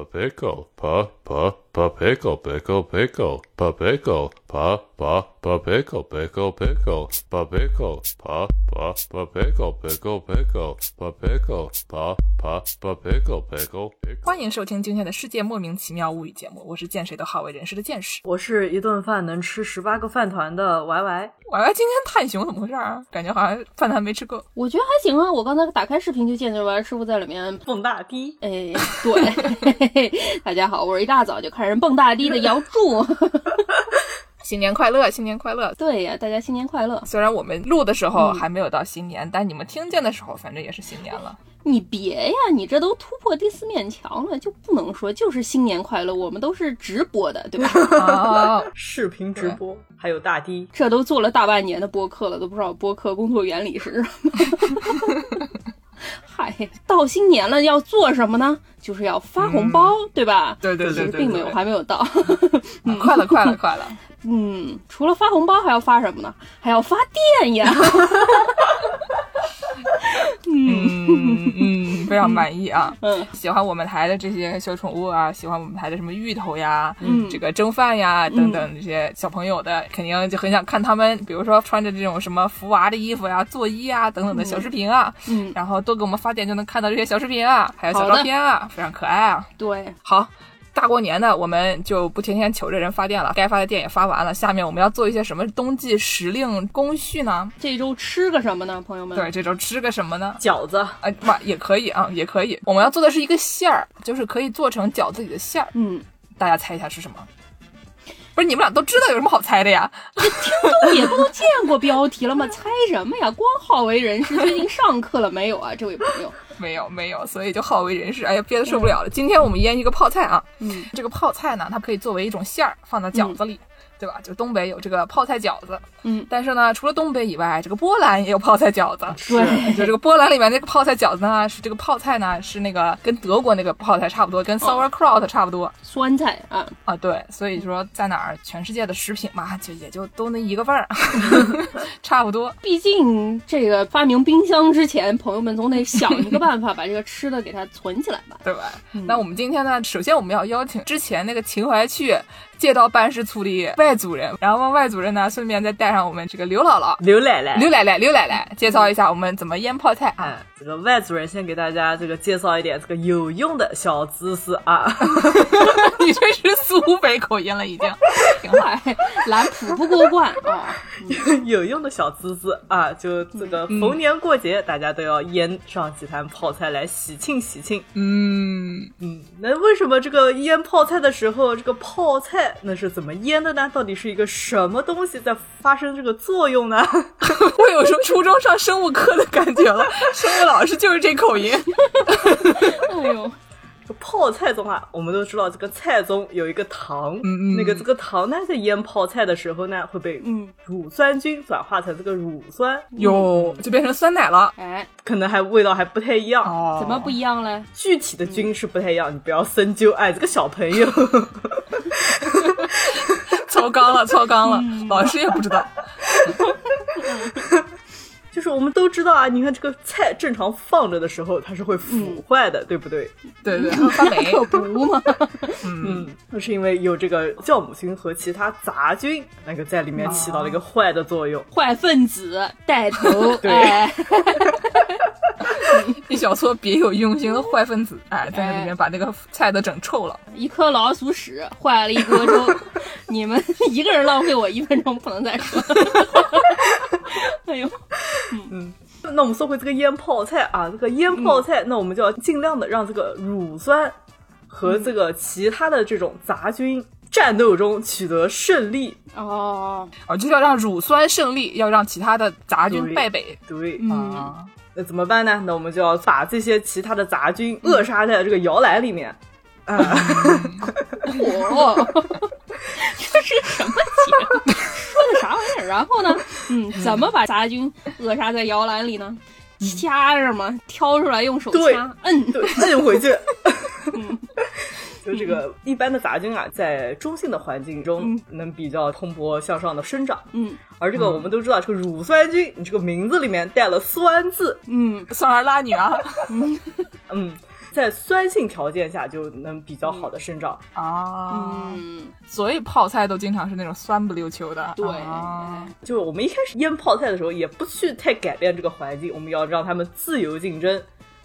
pickle, pa pa pa pickle, pickle pickle, pa pickle, pa pa pa pickle, pickle pickle, pa pickle, pa pa pa pickle, pickle pickle, pa pickle, pa pa pa pickle, pickle. 欢迎收听今天的世界莫名其妙物语节目，我是见谁都好为人师的见识。我是一顿饭能吃十八个饭团的 Y Y。我要今天探熊怎么回事啊？感觉好像饭团没吃够。我觉得还行啊，我刚才打开视频就见着 Y 师傅在里面蹦大迪，哎，对，大家好，我是一大早就看人蹦大迪的姚柱。新年快乐，新年快乐！对呀，大家新年快乐！虽然我们录的时候还没有到新年，但你们听见的时候，反正也是新年了。你别呀，你这都突破第四面墙了，就不能说就是新年快乐。我们都是直播的，对吧？啊，视频直播，还有大迪，这都做了大半年的播客了，都不知道播客工作原理是什么。嗨，到新年了，要做什么呢？就是要发红包，对吧？对对对其实并没有，还没有到。快了，快了，快了！嗯，除了发红包，还要发什么呢？还要发电呀！嗯嗯，非常满意啊。嗯，喜欢我们台的这些小宠物啊，喜欢我们台的什么芋头呀，嗯这个蒸饭呀等等这些小朋友的，肯定就很想看他们，比如说穿着这种什么福娃的衣服呀、作揖啊等等的小视频啊。嗯，然后多给我们发点就能看到这些小视频啊，还有小照片啊，非常可爱啊。对，好。大过年的，我们就不天天求着人发电了，该发的电也发完了。下面我们要做一些什么冬季时令工序呢？这周吃个什么呢，朋友们？对，这周吃个什么呢？饺子，啊，妈，也可以啊，也可以。我们要做的是一个馅儿，就是可以做成饺子里的馅儿。嗯，大家猜一下是什么？不是你们俩都知道有什么好猜的呀？这听众也不都见过标题了吗？猜什么呀？光好为人师，最近上课了没有啊，这位朋友？没有，没有，所以就好为人师。哎呀，憋得受不了了。今天我们腌一个泡菜啊，嗯，这个泡菜呢，它可以作为一种馅儿放到饺子里。对吧？就东北有这个泡菜饺子，嗯，但是呢，除了东北以外，这个波兰也有泡菜饺子。对就这个波兰里面那个泡菜饺子呢，是这个泡菜呢是那个跟德国那个泡菜差不多，跟 sauerkraut 差不多、酸菜啊，啊。对，所以说在哪儿，全世界的食品嘛，就也就都那一个味儿，差不多。毕竟这个发明冰箱之前，朋友们总得想一个办法把这个吃的给它存起来吧。对吧？那我们今天呢，首先我们要邀请之前那个秦淮区街道办事处的外组人，然后外组人呢，顺便再带上我们这个刘姥姥、刘奶奶，刘奶奶、刘奶奶，介绍一下我们怎么腌泡菜啊。哎，这个外族人先给大家这个介绍一点这个有用的小知识啊。你这是苏北口音了，已经。挺好。哎，蓝普不过关啊！有用的小知识啊，就这个逢年过节，大家都要腌上几坛泡菜来喜庆喜庆。嗯，嗯，那为什么这个腌泡菜的时候，这个泡菜那是怎么腌的呢？到底是一个什么东西在发生这个作用呢？我有时候初中上生物课的感觉了，生物老师就是这口音。哎呦，这泡菜中啊，我们都知道这个菜中有一个糖，嗯嗯那个这个糖呢，在腌泡菜的时候呢，会被嗯乳酸菌转化成这个乳酸，哟，就变成酸奶了。哎，可能还味道还不太一样。哦怎么不一样嘞？具体的菌是不太一样，你不要深究。哎，这个小朋友，超纲了，超纲了，老师也不知道。就是我们都知道啊，你看这个菜正常放着的时候，它是会腐坏的，对不对？对对，发霉。可不嘛！嗯，那是因为有这个酵母菌和其他杂菌那个在里面起到了一个坏的作用。坏分子带头，对哎，一小撮别有用心的坏分子，哎，在那里面把那个菜都整臭了。一颗老鼠屎坏了一锅粥，你们一个人浪费我一分钟，不能再说。哎呦，嗯那我们说回这个腌泡菜啊，这个腌泡菜，那我们就要尽量的让这个乳酸和这个其他的这种杂菌战斗中取得胜利。哦，哦，就是要让乳酸胜利，要让其他的杂菌败北。对，嗯，啊，那怎么办呢？那我们就要把这些其他的杂菌扼杀在这个摇篮里面。啊，火，这是什么节目？说的啥玩意儿？然后呢？嗯，怎么把杂菌扼杀在摇篮里呢？掐着嘛，挑出来用手掐，摁。对，摁回去。就这个一般的杂菌啊，在中性的环境中能比较蓬勃向上的生长，嗯而这个我们都知道，这个乳酸菌，你这个名字里面带了“酸”字，嗯，酸儿拉女啊，嗯，在酸性条件下就能比较好的生长。啊，嗯，所以泡菜都经常是那种酸不溜秋的。对，啊就我们一开始腌泡菜的时候，也不去太改变这个环境，我们要让它们自由竞争。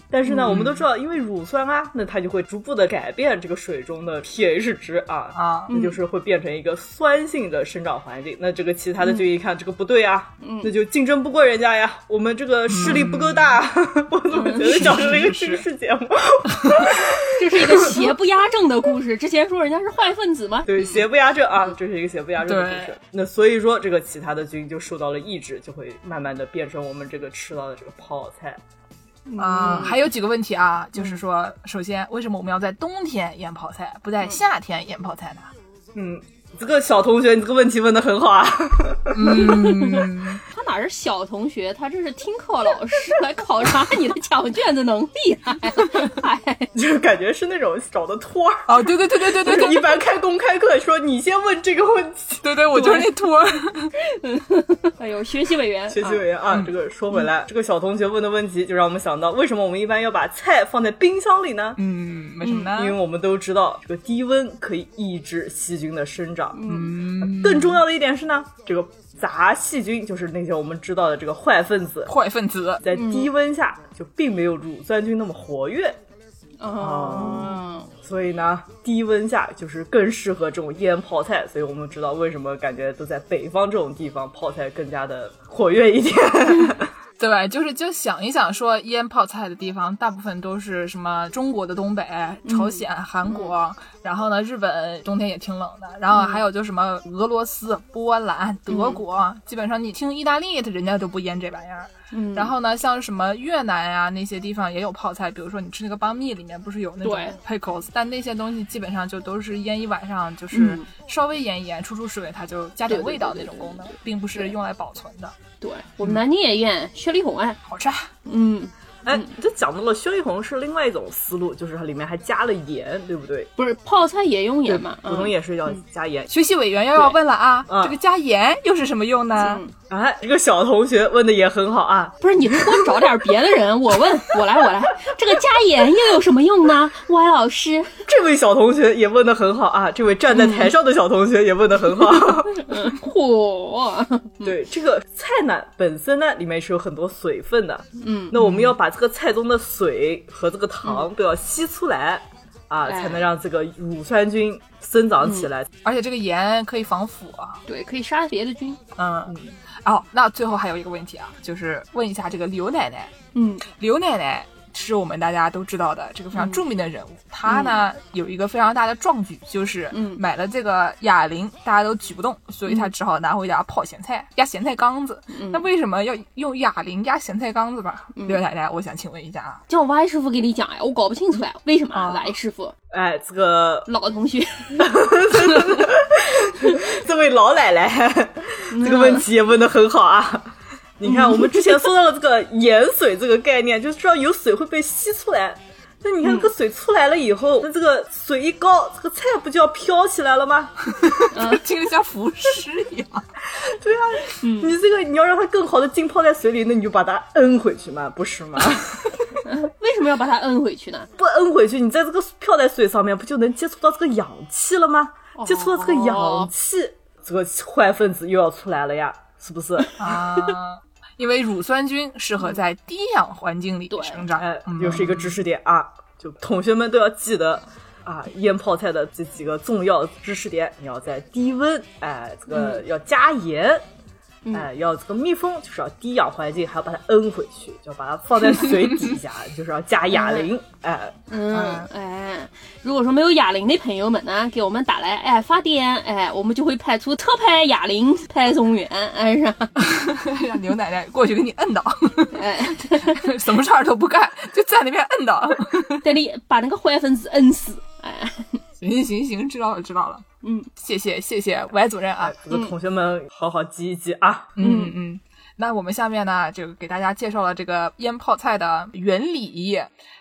但是呢，我们都知道，因为乳酸啊，那它就会逐步的改变这个水中的 pH 值啊，啊，那就是会变成一个酸性的生长环境。那这个其他的菌一看这个不对啊，那就竞争不过人家呀，我们这个势力不够大。我怎么觉得讲成了一个军事节目？这是一个邪不压正的故事。之前说人家是坏分子吗？对，邪不压正啊，这是一个邪不压正的故事。那所以说，这个其他的菌就受到了抑制，就会慢慢的变成我们这个吃到的这个泡菜。啊，还有几个问题啊，就是说，首先，为什么我们要在冬天腌泡菜，不在夏天腌泡菜呢？嗯，这个小同学，你这个问题问的很好啊。嗯，他哪是小同学，他这是听课老师来考察你的抢卷子能力。哎，就感觉是那种找的托儿。哦，对对对对对对对一般开公开课说你先问这个问题。对对，我就是那托儿。哎呦，学习委员，学习委员啊，这个说回来，这个小同学问的问题就让我们想到，为什么我们一般要把菜放在冰箱里呢？嗯，为什么呢？因为我们都知道，这个低温可以抑制细菌的生长。嗯，更重要的一点是呢，这个杂细菌就是那些我们知道的这个坏分子，坏分子。在低温下就并没有乳酸菌那么活跃。哦，所以呢，低温下就是更适合这种腌泡菜，所以我们知道为什么感觉都在北方这种地方泡菜更加的活跃一点。对，就是就想一想，说腌泡菜的地方，大部分都是什么中国的东北、朝鲜、韩国，然后呢，日本冬天也挺冷的，然后还有就什么俄罗斯、波兰、德国，基本上你听意大利，人家都不腌这玩意儿。嗯。然后呢，像什么越南呀、那些地方也有泡菜，比如说你吃那个邦蜜里面不是有那种对。pickles，但那些东西基本上就都是腌一晚上，就是嗯。稍微腌一腌，出出水，它就加点味道那种功能，并不是用来保存的，对我们南京也腌雪里红哎，好吃啊。嗯，哎，这讲到了雪里红是另外一种思路，就是它里面还加了盐，对不对？不是泡菜也用盐嘛？普通也是要加盐。学习委员又要问了啊，对。这个加盐又是什么用呢？嗯。哎，这个小同学问的也很好啊，不是你给我找点别的人，我问 我来我来，这个加盐又有什么用呢？歪老师，这位小同学也问的很好啊，这位站在台上的小同学也问的很好。嚯，对，这个菜呢本身呢里面是有很多水分的，嗯，那我们要把这个菜中的水和这个糖都要吸出来。啊，哎才能让这个乳酸菌生长起来。而且这个盐可以防腐啊。对，可以杀别的菌。嗯，哦，那最后还有一个问题啊，就是问一下这个刘奶奶，嗯刘奶奶是我们大家都知道的这个非常著名的人物。他呢有一个非常大的壮举，就是嗯买了这个哑铃，大家都举不动，所以他只好拿回家泡咸菜，压咸菜缸子。嗯那为什么要用哑铃压咸菜缸子吧？刘奶奶，我想请问一下啊。叫歪师傅给你讲呀，我搞不清楚呀，为什么啊歪师傅哎，这个老同学？这位老奶奶，这个问题也问的很好啊。你看，我们之前说到了这个盐水这个概念，就知道有水会被吸出来。那你看，这个水出来了以后，那这个水一高，这个菜不就要飘起来了吗？听着像浮尸一样。对啊，你这个你要让它更好的浸泡在水里，那你就把它摁回去嘛，不是吗？为什么要把它摁回去呢？不摁回去，你在这个漂在水上面，不就能接触到这个氧气了吗？接触到这个氧气，这个坏分子又要出来了呀，是不是？啊，因为乳酸菌适合在低氧环境里对生长。哎嗯，又是一个知识点啊！就同学们都要记得啊，腌泡菜的这几个重要知识点，你要在低温，哎，这个要加盐。哎，要这个密封，就是要低氧环境，还要把它摁回去，就要把它放在水底下，就是要加哑铃。哎，嗯，哎，如果说没有哑铃的朋友们呢，给我们打来，哎，发电，哎，我们就会派出特派哑铃派送员，哎，是？让牛奶奶过去给你摁倒，哎，什么事儿都不干，就在那边摁倒。带你把那个坏分子摁死，哎，行行行，知道了知道了。嗯，谢谢谢谢歪主任啊哎。，这个同学们好好记一记啊。嗯嗯。那我们下面呢，就给大家介绍了这个腌泡菜的原理。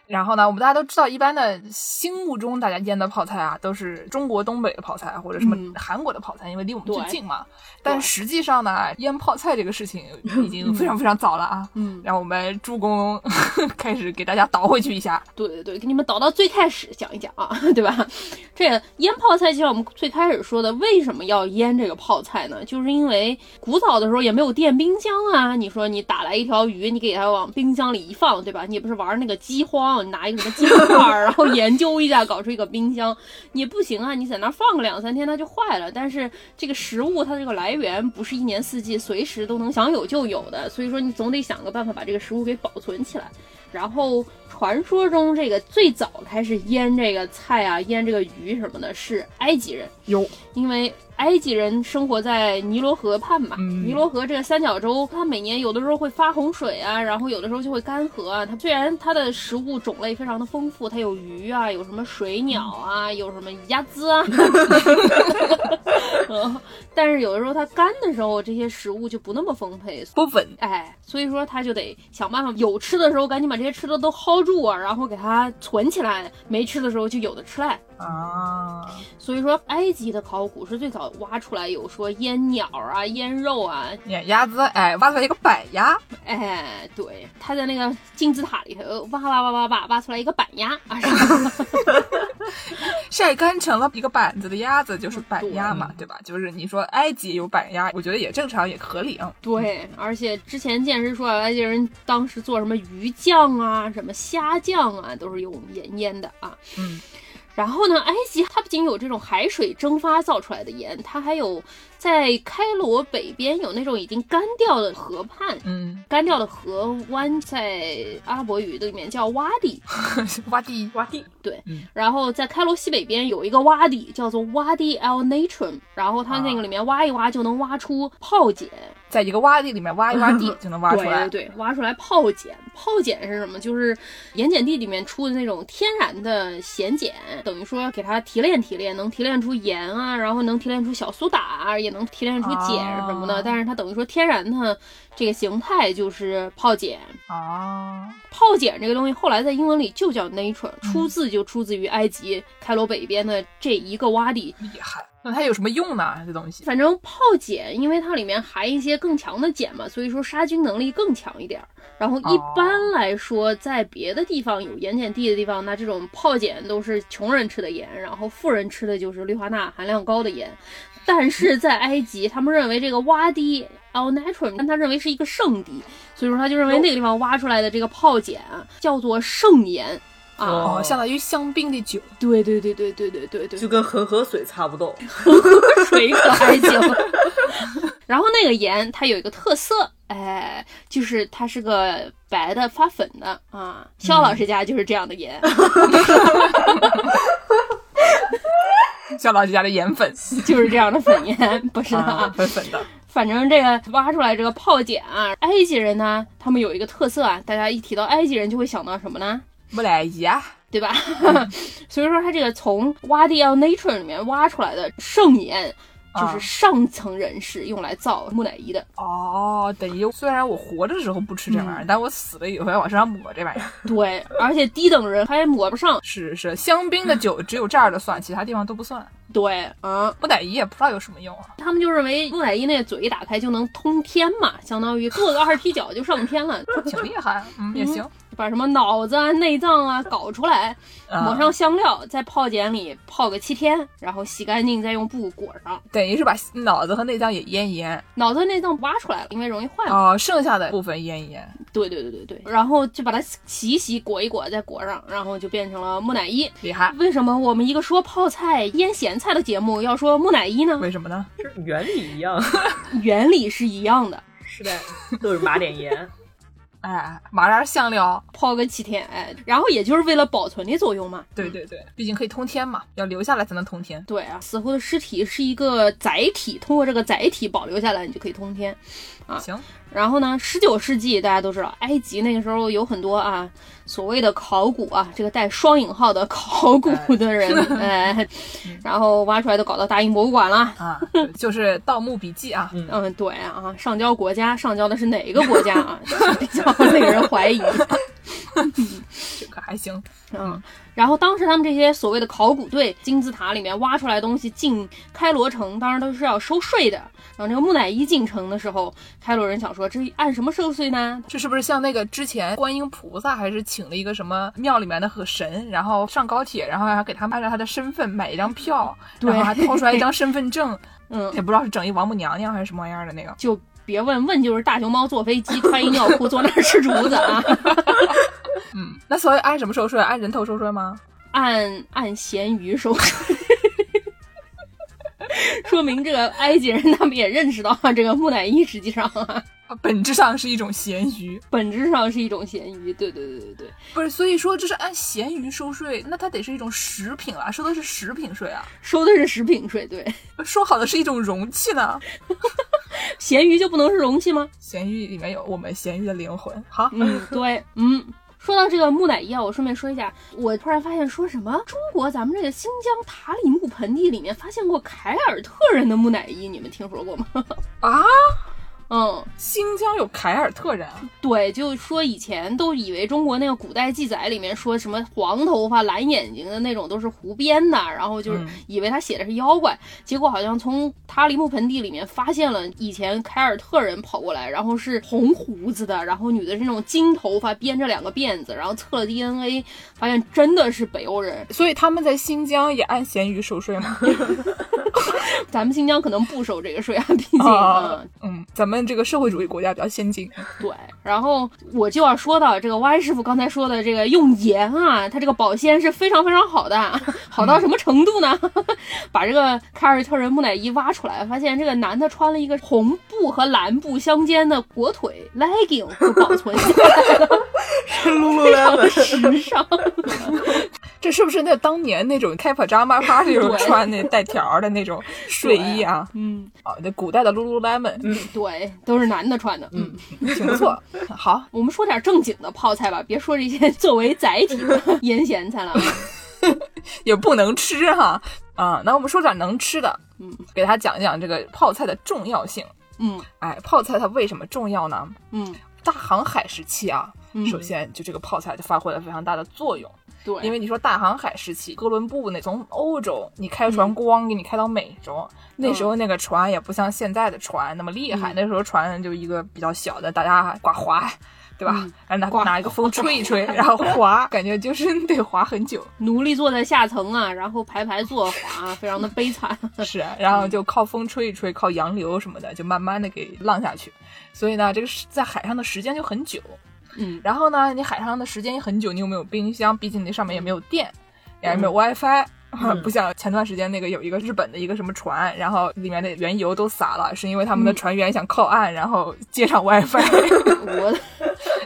然后呢，我们大家都知道，一般的心目中大家腌的泡菜啊，都是中国东北的泡菜或者什么嗯韩国的泡菜，因为离我们最近嘛。但实际上呢，腌泡菜这个事情 已经非常非常早了啊。嗯，让我们助攻 开始给大家倒回去一下。对对对，给你们倒到最开始讲一讲啊，对吧？这个腌泡菜，就像我们最开始说的，为什么要腌这个泡菜呢？就是因为古早的时候也没有电冰箱啊。你说你打来一条鱼，你给它往冰箱里一放，对吧？你也不是玩那个饥荒，你拿一个什么金块儿，然后研究一下，搞出一个冰箱，你不行啊！你在那儿放个两三天，它就坏了。但是这个食物它这个来源不是一年四季随时都能想有就有的，所以说你总得想个办法把这个食物给保存起来。然后传说中，这个最早开始腌这个菜啊，腌这个鱼什么的，是埃及人。有因为埃及人生活在尼罗河畔嘛，嗯尼罗河这个三角洲，它每年有的时候会发洪水啊，然后有的时候就会干涸啊。它虽然它的食物种类非常的丰富，它有鱼啊，有什么水鸟啊，有什么鸭子啊，嗯，但是有的时候它干的时候，这些食物就不那么丰沛，不稳，哎，所以说他就得想办法，有吃的时候赶紧把这些吃的都薅住啊，然后给它存起来；没吃的时候就有的吃来。啊，所以说，埃及的考古是最早挖出来有说腌鸟啊、腌肉啊，腌鸭子，哎，挖出来一个板鸭，哎，对，他在那个金字塔里头挖挖挖挖挖挖出来一个板鸭啊，晒干成了一个板子的鸭子，就是板鸭嘛，对吧？就是你说埃及有板鸭，我觉得也正常，也合理啊。对，而且之前见识说埃及人当时做什么鱼酱啊、什么虾酱啊，都是用盐腌的啊。嗯。然后呢，埃及它不仅有这种海水蒸发造出来的盐，它还有在开罗北边有那种已经干掉的河畔，嗯，干掉的河湾，在阿拉伯语里面叫洼地。洼地，洼地，对，嗯然后在开罗西北边有一个洼地，叫做洼地 El Natron，然后它那个里面挖一挖就能挖出泡碱。在一个洼地里面挖一挖地 就能挖出来。对对对，挖出来泡碱。泡碱是什么？就是盐碱地里面出的那种天然的咸碱，等于说要给它提炼提炼，能提炼出盐啊，然后能提炼出小苏打啊，也能提炼出碱什么的。哦但是它等于说天然的这个形态就是泡碱。啊，泡碱这个东西后来在英文里就叫 nature，出自就出自于埃及开罗北边的这一个洼地。厉害。那它有什么用呢？这东西？反正泡碱，因为它里面含一些更强的碱嘛，所以说杀菌能力更强一点儿。然后一般来说，在别的地方有盐碱地的地方，那这种泡碱都是穷人吃的盐，然后富人吃的就是氯化钠含量高的盐。但是 在埃及，他们认为这个洼地 Al Natron，但他认为是一个圣地，所以说他就认为那个地方挖出来的这个泡碱啊叫做圣盐啊。哦，相当于香槟的酒。对对对对对对对对，就跟恒河水差不多。水可还行。然后那个盐它有一个特色，哎，就是它是个白的发粉的啊。肖老师家就是这样的盐，肖老师家的盐粉就是这样的粉盐，不是的啊啊。，粉粉的。反正这个挖出来这个泡碱啊，埃及人呢，他们有一个特色啊，大家一提到埃及人就会想到什么呢？木乃伊啊，对吧？所以说，它这个从挖地 El Nature 里面挖出来的圣盐，就是啊上层人士用来造木乃伊的。哦，等于虽然我活着时候不吃这玩意儿，但我死了以后要往身上抹这玩意儿。对，而且低等人还抹不上。是是，香槟的酒只有这儿的算，其他地方都不算。对，嗯，木乃伊也不知道有什么用啊。他们就认为木乃伊那嘴一打开就能通天嘛，相当于做个二踢脚就上天了，挺厉害，嗯，也行。把什么脑子啊、内脏啊搞出来，啊抹上香料，在泡碱里泡个七天，然后洗干净，再用布裹上。等于是把脑子和内脏也腌一腌，脑子内脏挖出来了，因为容易坏嘛。哦，剩下的部分腌一腌。对对对对对，然后就把它洗一洗、裹一裹，再裹上，然后就变成了木乃伊。厉害，为什么我们一个说泡菜、腌咸菜的节目要说木乃伊呢？为什么呢？这原理一样。原理是一样的。是的，都是抹点盐。哎，麻点香料，泡个七天，哎，然后也就是为了保存的作用嘛。对对对，毕竟可以通天嘛，要留下来才能通天。对啊，死后的尸体是一个载体，通过这个载体保留下来，你就可以通天。啊行，然后呢，十九世纪大家都知道，埃及那个时候有很多啊所谓的考古啊，这个带双引号的考古的人，哎，然后挖出来都搞到大英博物馆了。啊，就是《盗墓笔记》啊，嗯，对啊，上交国家，上交的是哪个国家啊？比较令人怀疑。这个还行。嗯，然后当时他们这些所谓的考古队，金字塔里面挖出来的东西进开罗城，当然都是要收税的。然后这个木乃伊进城的时候，开罗人想说，这按什么收税呢？这是不是像那个之前观音菩萨还是请了一个什么庙里面的和神，然后上高铁，然后还给他们按照他的身份买一张票，对然后还掏出来一张身份证，嗯，也不知道是整一王母娘娘还是什么玩意儿的那个。就别问问就是大熊猫坐飞机，穿一尿裤坐那儿吃竹子啊。嗯，那所以按什么收税？按人头收税吗？按按咸鱼收税，说明这个埃及人他们也认识到啊，这个木乃伊实际上啊，啊本质上是一种咸鱼，本质上是一种咸鱼。对对对对对，不是？所以说这是按咸鱼收税，那它得是一种食品啊，收的是食品税啊。收的是食品税。对，说好的是一种容器呢？咸鱼就不能是容器吗？咸鱼里面有我们咸鱼的灵魂。好，嗯，对，嗯。说到这个木乃伊啊，我顺便说一下，我突然发现说什么中国咱们这个新疆塔里木盆地里面发现过凯尔特人的木乃伊，你们听说过吗？啊，嗯，新疆有凯尔特人啊？对，就说以前都以为中国那个古代记载里面说什么黄头发、蓝眼睛的那种都是胡编的，然后就是嗯以为他写的是妖怪，结果好像从塔里木盆地里面发现了以前凯尔特人跑过来，然后是红胡子的，然后女的是那种金头发，编着两个辫子，然后测了 DNA，发现真的是北欧人。所以他们在新疆也按咸鱼收税吗？咱们新疆可能不收这个税啊，毕竟啊嗯，嗯，咱们这个社会主义国家比较先进。对，然后我就要说到这个 Y 师傅刚才说的这个用盐啊，它这个保鲜是非常非常好的，好到什么程度呢？把这个凯尔特人木乃伊挖出来，发现这个男的穿了一个红布和蓝布相间的裹腿 legging 就保存下来了，是露露来了，时尚。这是不是那当年那种开普扎马 party 时候穿那带条的那种 睡衣啊？嗯，哦，那古代的 Lululemon，嗯，对，都是男的穿的。嗯，挺不错。好，我们说点正经的泡菜吧，别说这些 作为载体的腌咸菜了。也不能吃哈。啊，那我们说点能吃的，嗯，给大家讲一讲这个泡菜的重要性。嗯哎，泡菜它为什么重要呢？嗯，大航海时期啊，嗯首先就这个泡菜就发挥了非常大的作用。对，因为你说大航海时期，哥伦布那从欧洲你开船咣给你开到美洲，那时候那个船也不像现在的船那么厉害，嗯那时候船就一个比较小的，大家刮划，对吧？嗯然后拿刮拿一个风吹一吹，然后滑，感觉就是得滑很久。奴隶坐在下层啊，然后排排坐滑，非常的悲惨。是，然后就靠风吹一吹，靠洋流什么的，就慢慢的给浪下去。所以呢，这个是在海上的时间就很久。嗯然后呢，你海上的时间也很久，你又没有冰箱，毕竟那上面也没有电，也嗯没有 WiFi。不像前段时间那个有一个日本的一个什么船，然后里面的原油都洒了，是因为他们的船员想靠岸，然后接上 WiFi，我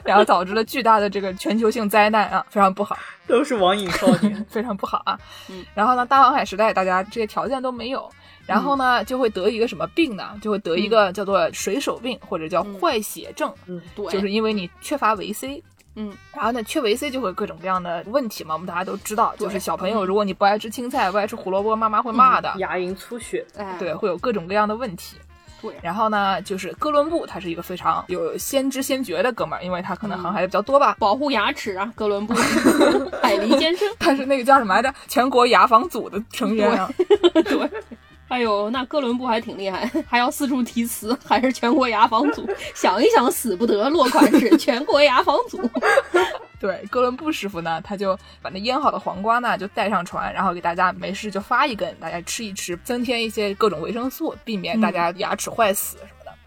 然后导致了巨大的这个全球性灾难啊，非常不好。都是网瘾少年。非常不好啊。嗯然后呢，大航海时代大家这些条件都没有，然后呢就会得一个什么病呢？就会得一个叫做水手病或者叫坏血症，嗯对，就是因为你缺乏维 C。嗯，然后呢，缺维 C 就会有各种各样的问题嘛，我们大家都知道，就是小朋友如果你不爱吃青菜，不爱吃胡萝卜，妈妈会骂的。牙龈出血，哎，对，会有各种各样的问题。对然后呢，就是哥伦布，他是一个非常有先知先觉的哥们儿，因为他可能嗯航海的比较多吧。保护牙齿啊，哥伦布，海狸先生。他是那个叫什么来着？全国牙防组的成员啊。对，哎呦，那哥伦布还挺厉害，还要四处题词，还是全国牙防组。想一想，死不得，落款是 全国牙防组。对，哥伦布师傅呢，他就把那腌好的黄瓜呢就带上船，然后给大家没事就发一根，大家吃一吃，增添一些各种维生素，避免大家牙齿坏死。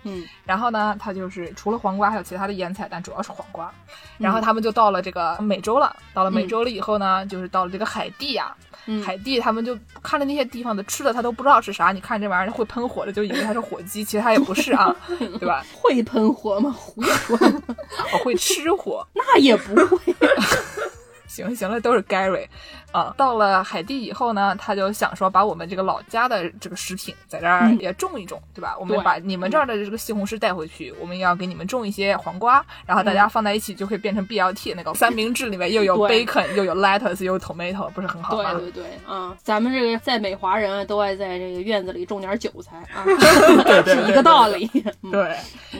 嗯然后呢，他就是除了黄瓜，还有其他的腌菜，但主要是黄瓜。然后他们就到了这个美洲了。到了美洲了以后呢，就是到了这个海地呀、嗯，海地他们就看着那些地方的吃的，他都不知道是啥。你看这玩意儿会喷火的，就以为它是火鸡，其实它也不是啊，对吧？会喷火吗？胡说，我会吃火。那也不会。行行了，都是 Gary。啊。到了海地以后呢，他就想说把我们这个老家的这个食品在这儿也种一种，对吧？我们把你们这儿的这个西红柿带回去，我们要给你们种一些黄瓜，然后大家放在一起就可以变成 BLT 那个三明治里面又有 bacon 又有 lettuce 又有 tomato，不是很好吗？对对对，啊，咱们这个在美华人啊，都爱在这个院子里种点韭菜啊，是一个道理。嗯对，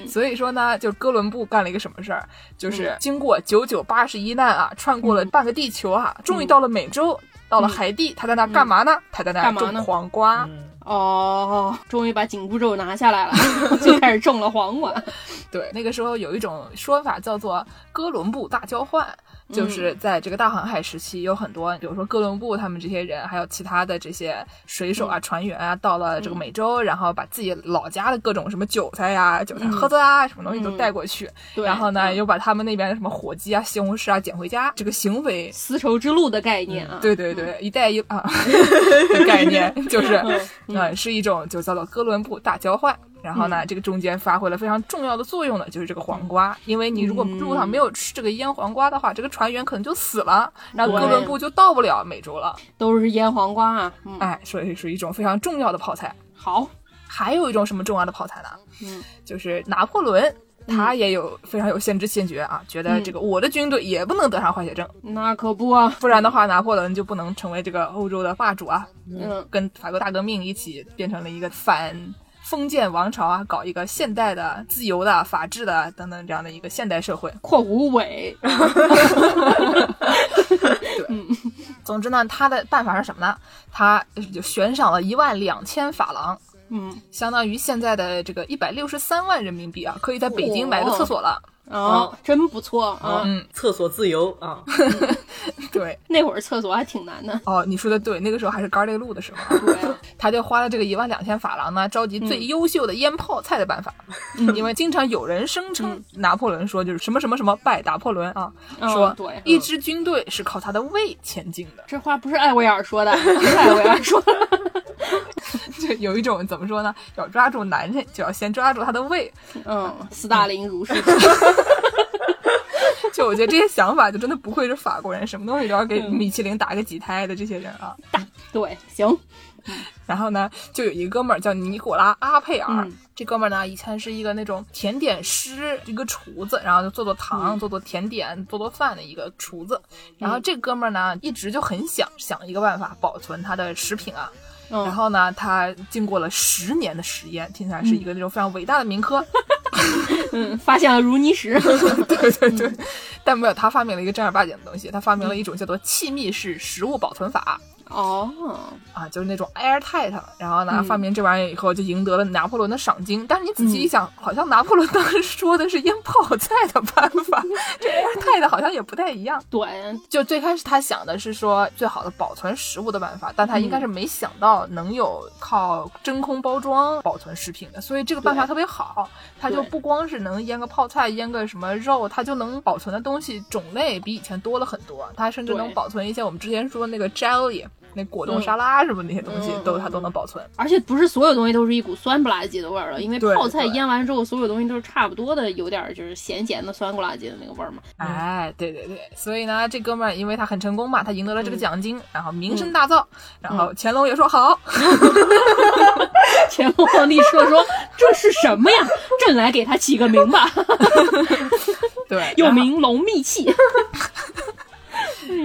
所以说呢，就哥伦布干了一个什么事儿，就是经过九九八十一难啊，穿过了半个地球啊，终于到了美洲。到了海地，他在那干嘛呢？他在那干嘛呢种黄瓜。嗯哦，终于把紧箍咒拿下来了，就开始种了黄瓜。对，那个时候有一种说法叫做哥伦布大交换，就是在这个大航海时期，有很多，比如说哥伦布他们这些人，还有其他的这些水手啊、船员啊，到了这个美洲，然后把自己老家的各种什么韭菜呀、韭菜盒子啊，什么东西都带过去，对然后呢，嗯又把他们那边的什么火鸡啊、西红柿啊捡回家，这个行为。丝绸之路的概念啊，对对对，一带一啊 的概念就是，嗯呃，是一种就叫做哥伦布大交换。然后嗯呢，这个中间发挥了非常重要的作用的，就是这个黄瓜。因为你如果路上没有吃这个腌黄瓜的话，这个船员可能就死了，然后哥伦布就到不了美洲了。都是腌黄瓜啊。嗯，哎，所以是一种非常重要的泡菜。好，还有一种什么重要的泡菜呢？嗯，就是拿破仑。他也有非常有先知先觉啊，觉得这个我的军队也不能得上坏血症，那可不啊。不然的话，拿破仑就不能成为这个欧洲的霸主啊。嗯，跟法国大革命一起变成了一个反封建王朝啊，搞一个现代的、自由的、法治的等等这样的一个现代社会。括弧尾。总之呢，他的办法是什么呢？他就悬赏了一万两千法郎，嗯，相当于现在的这个一百六十三万人民币啊，可以在北京买个厕所了。哦，真不错啊。嗯，厕所自由啊，对。那会儿厕所还挺难的。哦，你说的对，那个时候还是干内路的时候啊。对啊，他就花了这个一万两千法郎呢，召集最优秀的腌泡菜的办法。因为经常有人声称拿破仑说就是什么什么什么拜拿破仑啊，嗯说对嗯一支军队是靠他的胃前进的。这话不是艾维尔说的，是艾维尔说的。就有一种怎么说呢？要抓住男人，就要先抓住他的胃。嗯，斯大林如是。就我觉得这些想法，就真的不愧是法国人，什么东西都要给嗯米其林打个几胎的这些人啊。对，行，然后呢，就有一个哥们儿叫尼古拉阿佩尔，嗯这哥们儿呢以前是一个那种甜点师，一个厨子，然后就做做糖、嗯做做甜点、做做饭的一个厨子。然后这哥们儿呢一直就很想想一个办法保存他的食品啊。嗯然后呢，他经过了十年的实验，听起来是一个那种非常伟大的民科。嗯，发现了如泥石。对对对，但没有他发明了一个正儿八经的东西，他发明了一种叫做气密式食物保存法。哦，啊，就是那种 airtight，然后呢，嗯发明这玩意儿以后就赢得了拿破仑的赏金。但是你仔细一想，好像拿破仑当时说的是腌泡菜的办法，这 airtight 好像也不太一样。对，就最开始他想的是说最好的保存食物的办法，但他应该是没想到能有靠真空包装保存食品的，所以这个办法特别好。他就不光是能腌个泡菜、腌个什么肉，他就能保存的东西种类比以前多了很多。他甚至能保存一些我们之前说那个 jelly。那果冻沙拉什么那些东西嗯都它都能保存，而且不是所有东西都是一股酸不拉几的味儿了，因为泡菜腌完之后，所有东西都是差不多的，有点儿就是咸咸的、酸不拉几的那个味儿嘛。哎，对对对，所以呢，这哥们儿因为他很成功嘛，他赢得了这个嗯。奖金，然后名声大噪，然后乾隆也说好，乾隆皇帝说说这是什么呀？朕来给他起个名吧，对，又名龙秘器。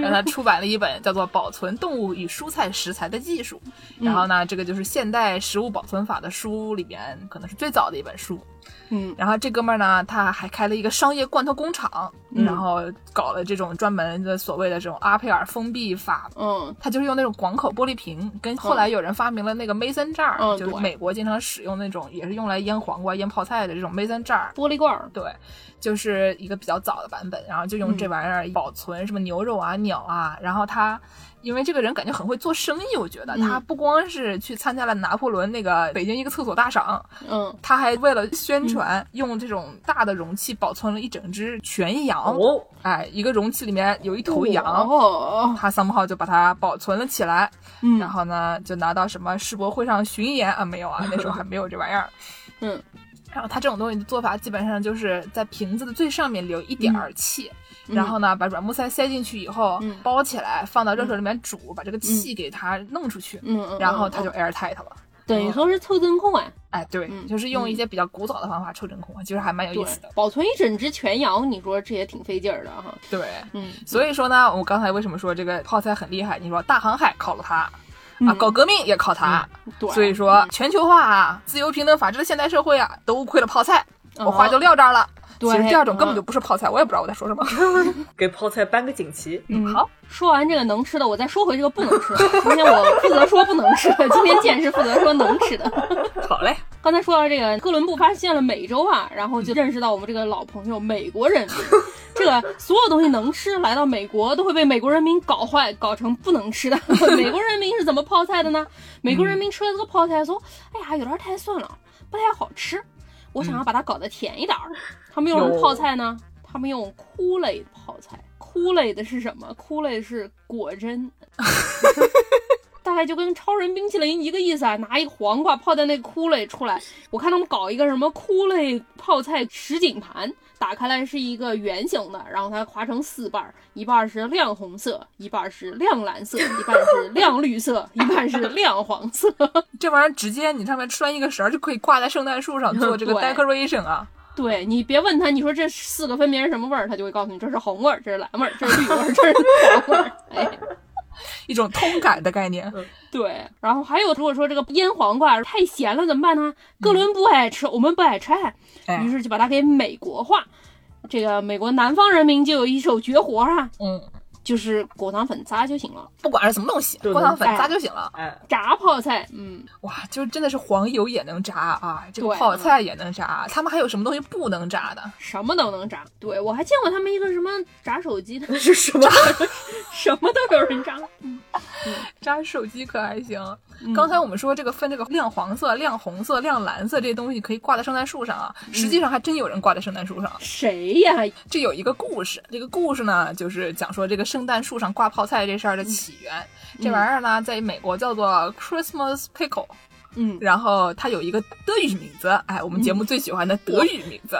让他出版了一本叫做《保存动物与蔬菜食材的技术》，然后呢，这个就是现代食物保存法的书里边可能是最早的一本书。嗯然后这哥们儿呢，他还开了一个商业罐头工厂，嗯然后搞了这种专门的所谓的这种阿佩尔封闭法。嗯他就是用那种广口玻璃瓶，跟后来有人发明了那个 mason jar，、嗯就是美国经常使用那种也是用来腌黄瓜、腌泡菜的这种 mason jar。玻璃罐儿。对，就是一个比较早的版本，然后就用这玩意儿保存什么牛肉啊、鸟啊，然后他。因为这个人感觉很会做生意，我觉得嗯他不光是去参加了拿破仑那个北京一个厕所大赏，嗯他还为了宣传，用这种大的容器保存了一整只全羊。哦，哎，一个容器里面有一头羊，哦，他 somehow 就把它保存了起来。嗯然后呢，就拿到什么世博会上巡演啊？没有啊，那时候还没有这玩意儿。嗯然后他这种东西的做法，基本上就是在瓶子的最上面留一点儿气，然后呢，把软木塞塞进去以后，嗯包起来，放到热水里面煮，把这个气给它弄出去，嗯嗯，然后它就嗯 airtight 了。等于说是抽真空啊。哎，对，嗯就是用一些比较古早的方法抽真空，其实还蛮有意思的。，保存一整只全羊，你说这也挺费劲儿的哈。对，嗯，所以说呢，我刚才为什么说这个泡菜很厉害？你说大航海靠了它。啊，嗯搞革命也靠它，对，所以说全球化啊、自由平等法治的现代社会啊，都亏了泡菜。我话就撂这儿了。哦对其实第二种根本就嗯不是泡菜，我也不知道我在说什么。给泡菜颁个锦旗。嗯，好，说完这个能吃的，我再说回这个不能吃的。今天我负责说不能吃的，今天剑是负责说能吃的。好嘞，刚才说到这个，哥伦布发现了美洲啊，然后就认识到我们这个老朋友美国人民，这个所有东西能吃，来到美国都会被美国人民搞坏，搞成不能吃的。美国人民是怎么泡菜的呢？美国人民吃了这个泡菜，说：“哎呀，有点太酸了，不太好吃，我想要把它搞得甜一点儿。”他们用什么泡菜呢？他们用枯类泡菜。枯类的是什么？枯类是果珍。大概就跟超人冰淇淋一个意思啊，拿一个黄瓜泡在那枯类出来。我看他们搞一个什么枯类泡菜什锦盘，打开来是一个圆形的，然后它划成四瓣儿，一半儿是亮红色，一半儿是亮蓝色，一半儿是亮绿色，一半儿是亮黄色。这玩意儿直接你上面拴一个绳儿就可以挂在圣诞树上做这个 decoration 啊。对你别问他，你说这四个分别是什么味儿，他就会告诉你这是红味儿，这是蓝味儿，这是绿味儿，这是黄味儿。哎，一种通感的概念。对，然后还有如果说这个腌黄瓜太咸了怎么办呢？哥伦布爱吃，我们不爱吃，哎于是就把它给美国化。这个美国南方人民就有一手绝活啊，嗯，就是果糖粉砸就行了，不管是什么东西，就过糖粉能砸就行了。哎，炸泡菜，嗯，哇，就真的是黄油也能炸啊，这个泡菜也能炸。他们还有什么东西不能炸的？什么都能炸。对我还见过他们一个什么炸手机的，那是什么？什么都有人炸。炸手机可还行。嗯刚才我们说这个分这个亮黄色、亮红色、亮蓝色这些东西可以挂在圣诞树上啊，实际上还真有人挂在圣诞树上。谁呀？这有一个故事，这个故事呢，就是讲说这个圣诞树上挂泡菜这事儿的起源。这玩意儿呢，在美国叫做 Christmas pickle，嗯，然后它有一个德语名字，哎，我们节目最喜欢的德语名字，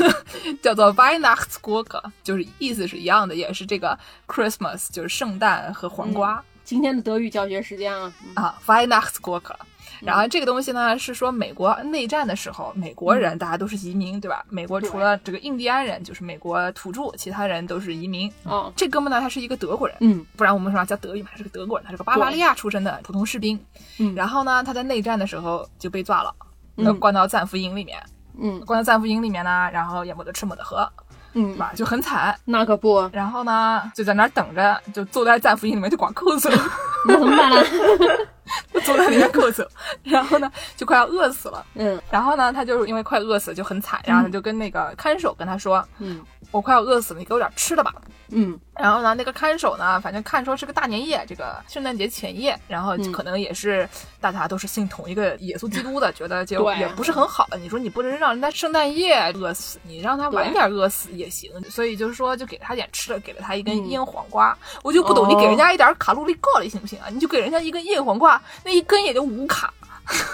叫做 Weihnachtsgurke，就是意思是一样的，也是这个 Christmas，就是圣诞和黄瓜。今天的德语教学时间啊，嗯啊，Weihnachtsgurke。然后这个东西呢，是说美国内战的时候，美国人大家都是移民，对吧？美国除了这个印第安人就是美国土著，其他人都是移民。哦，这哥们呢，他是一个德国人，嗯不然我们说叫德语嘛，他是个德国人，他是个巴伐利亚出身的普通士兵。嗯然后呢，他在内战的时候就被抓了，嗯呃关到战俘营里面。嗯关到战俘营里面呢，然后也没得吃没得喝，对嗯，吧？就很惨。那可不，然后呢，就在那儿等着，就坐在战俘营里面就光扣子了。那怎么办呢？就坐在里面扣子，然后呢就快要饿死了。嗯然后呢，他就是因为快饿死了就很惨，然后他就跟那个看守跟他说嗯：“我快要饿死了，你给我点吃的吧。嗯”然后呢，那个看守呢，反正看说是个大年夜，这个圣诞节前夜，然后嗯可能也是大家都是信同一个耶稣基督的，觉得就也不是很好。你说你不能让人家圣诞夜饿死，你让他晚点饿死也行。所以就是说，就给他点吃的，给了他一根嗯腌黄瓜。我就不懂，你给人家一点卡路里够了行不行啊？你就给人家一根腌黄瓜，那一根也就五卡。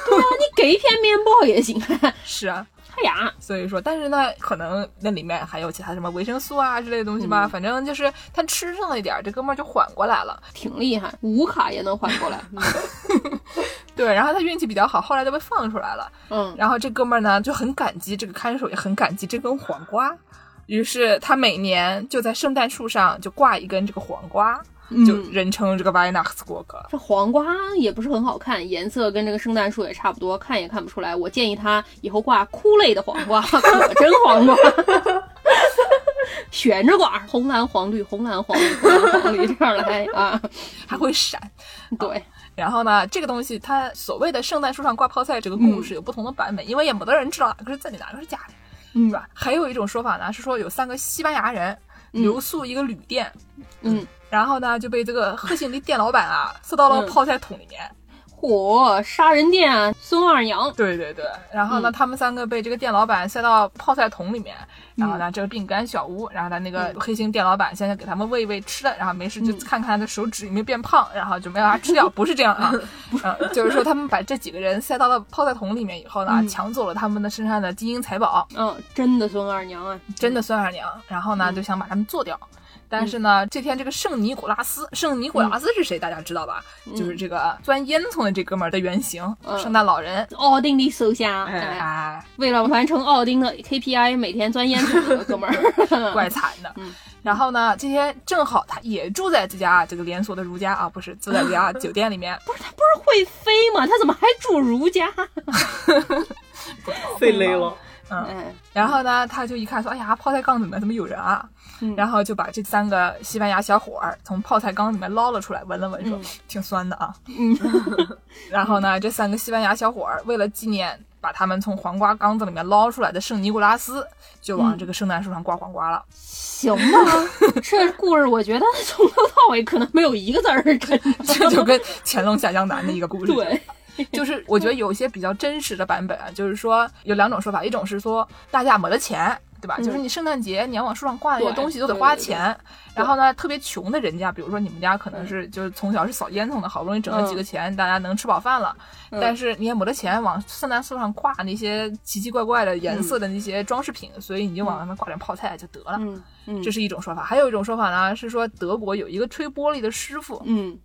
对啊你给一片面包也行。是啊，哎呀，所以说，但是呢，可能那里面还有其他什么维生素啊之类的东西吧，嗯反正就是他吃上了一点，这哥们儿就缓过来了。挺厉害，五卡也能缓过来。对，然后他运气比较好，后来就被放出来了。嗯然后这哥们儿呢就很感激这个看守，也很感激这根黄瓜，于是他每年就在圣诞树上就挂一根这个黄瓜，就嗯，人称这个 Weihnachtsgurke。这黄瓜也不是很好看，颜色跟这个圣诞树也差不多，看也看不出来。我建议他以后挂枯类的黄瓜，可真黄瓜。悬着挂，红蓝黄绿，红蓝黄绿，红蓝黄绿，这样来啊，还会闪。对，然后呢，这个东西它所谓的圣诞树上挂泡菜这个故事有不同的版本，因为也没得人知道哪个是真的，哪个是假的，嗯是吧？还有一种说法呢，是说有三个西班牙人留宿一个旅店，嗯，然后呢就被这个黑心的店老板啊塞到了嗯泡菜桶里面，嚯，杀人店孙二娘，对对对，然后呢，嗯。他们三个被这个店老板塞到泡菜桶里面，然后呢，这个饼干小屋，然后呢那个嗯。黑心店老板现在给他们喂一喂吃的，然后没事就嗯。看看他的手指有没有变胖，然后准备让他吃掉，不是这样啊，嗯，就是说他们把这几个人塞到了泡菜桶里面以后呢，嗯。抢走了他们的身上的金银财宝，嗯，真的孙二娘啊，真的孙二娘，然后呢嗯。就想把他们做掉。但是呢，这天这个圣尼古拉斯，圣尼古拉斯是谁？大家知道吧？就是这个钻烟囱的这哥们儿的原型，嗯圣诞老人。奥丁的手下，哎哎，哎，为了完成奥丁的 KPI，每天钻烟囱的哥们儿，怪惨的。嗯然后呢，今天正好他也住在这家这个连锁的如家啊，不是住在这家 酒店里面。不是他不是会飞吗？他怎么还住如家？飞累了。嗯，哎，然后呢，他就一看说，哎呀，泡菜缸里面怎么有人啊？嗯然后就把这三个西班牙小伙儿从泡菜缸里面捞了出来，闻了闻，说、嗯挺酸的啊。嗯，然后呢，这三个西班牙小伙儿为了纪念把他们从黄瓜缸子里面捞出来的圣尼古拉斯，就往嗯这个圣诞树上挂黄瓜了。行吧，这故事我觉得从头到尾可能没有一个字儿是真的。这就跟乾隆下江南的一个故事。对，就是我觉得有一些比较真实的版本啊，就是说有两种说法，一种是说大家没了钱。对吧？嗯。就是你圣诞节你要往树上挂那些东西都得花钱，然后呢，特别穷的人家，比如说你们家可能是就是从小是扫烟囱的，好不容易整了几个钱，大家能吃饱饭了，嗯。但是你也没得钱往圣诞树上挂那些奇奇怪怪的颜色的那些装饰品，所以你就往上面挂点泡菜就得了。这是一种说法，还有一种说法呢，是说德国有一个吹玻璃的师傅，嗯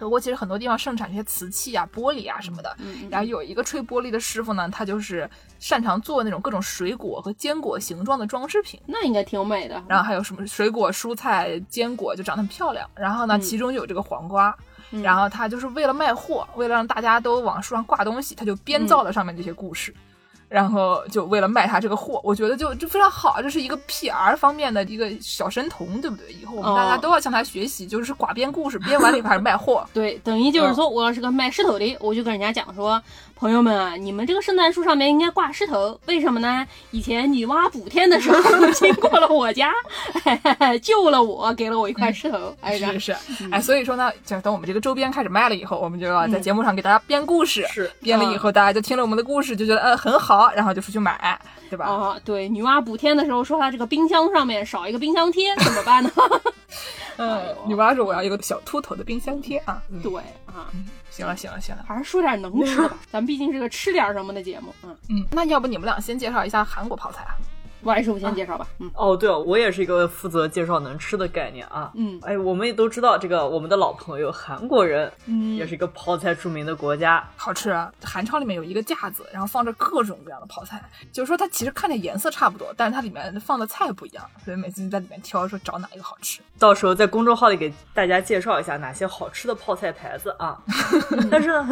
德国其实很多地方盛产这些瓷器啊、玻璃啊什么的。嗯然后有一个吹玻璃的师傅呢，他就是擅长做那种各种水果和坚果形状的装饰品。那应该挺美的。然后还有什么水果、蔬菜、坚果就长得很漂亮。然后呢，嗯其中有这个黄瓜。嗯然后他就是为了卖货，为了让大家都往树上挂东西，他就编造了上面这些故事。然后就为了卖他这个货，我觉得就就非常好，这是一个 PR 方面的一个小神童，对不对？以后我们大家都要向他学习，就是寡编故事，编完了以后还是卖货。对，等于就是说，我要是个卖石头的，我就跟人家讲说，朋友们啊，你们这个圣诞树上面应该挂狮头，为什么呢？以前女娲补天的时候经过了我家，救了我，给了我一块石头，哎呀，是是，哎，所以说呢，就等我们这个周边开始卖了以后，我们就要在节目上给大家编故事。是编了以后，大家就听了我们的故事，就觉得呃很好，然后就出去买，对吧？啊，对，女娲补天的时候说她这个冰箱上面少一个冰箱贴，怎么办呢？嗯，女娲说我要一个小秃头的冰箱贴啊。嗯。对啊，行了行了行了，还是说点能吃的吧，咱们毕竟是个吃点什么的节目，嗯，嗯，那要不你们俩先介绍一下韩国泡菜啊？王师我先介绍吧，嗯哦，对了，我也是一个负责介绍能吃的概念啊。嗯哎，我们也都知道这个我们的老朋友韩国人，嗯，也是一个泡菜著名的国家。好吃啊！韩超里面有一个架子，然后放着各种各样的泡菜，就是说它其实看着颜色差不多，但是它里面放的菜不一样，所以每次就在里面挑说找哪一个好吃。到时候在公众号里给大家介绍一下哪些好吃的泡菜牌子啊。但是呢，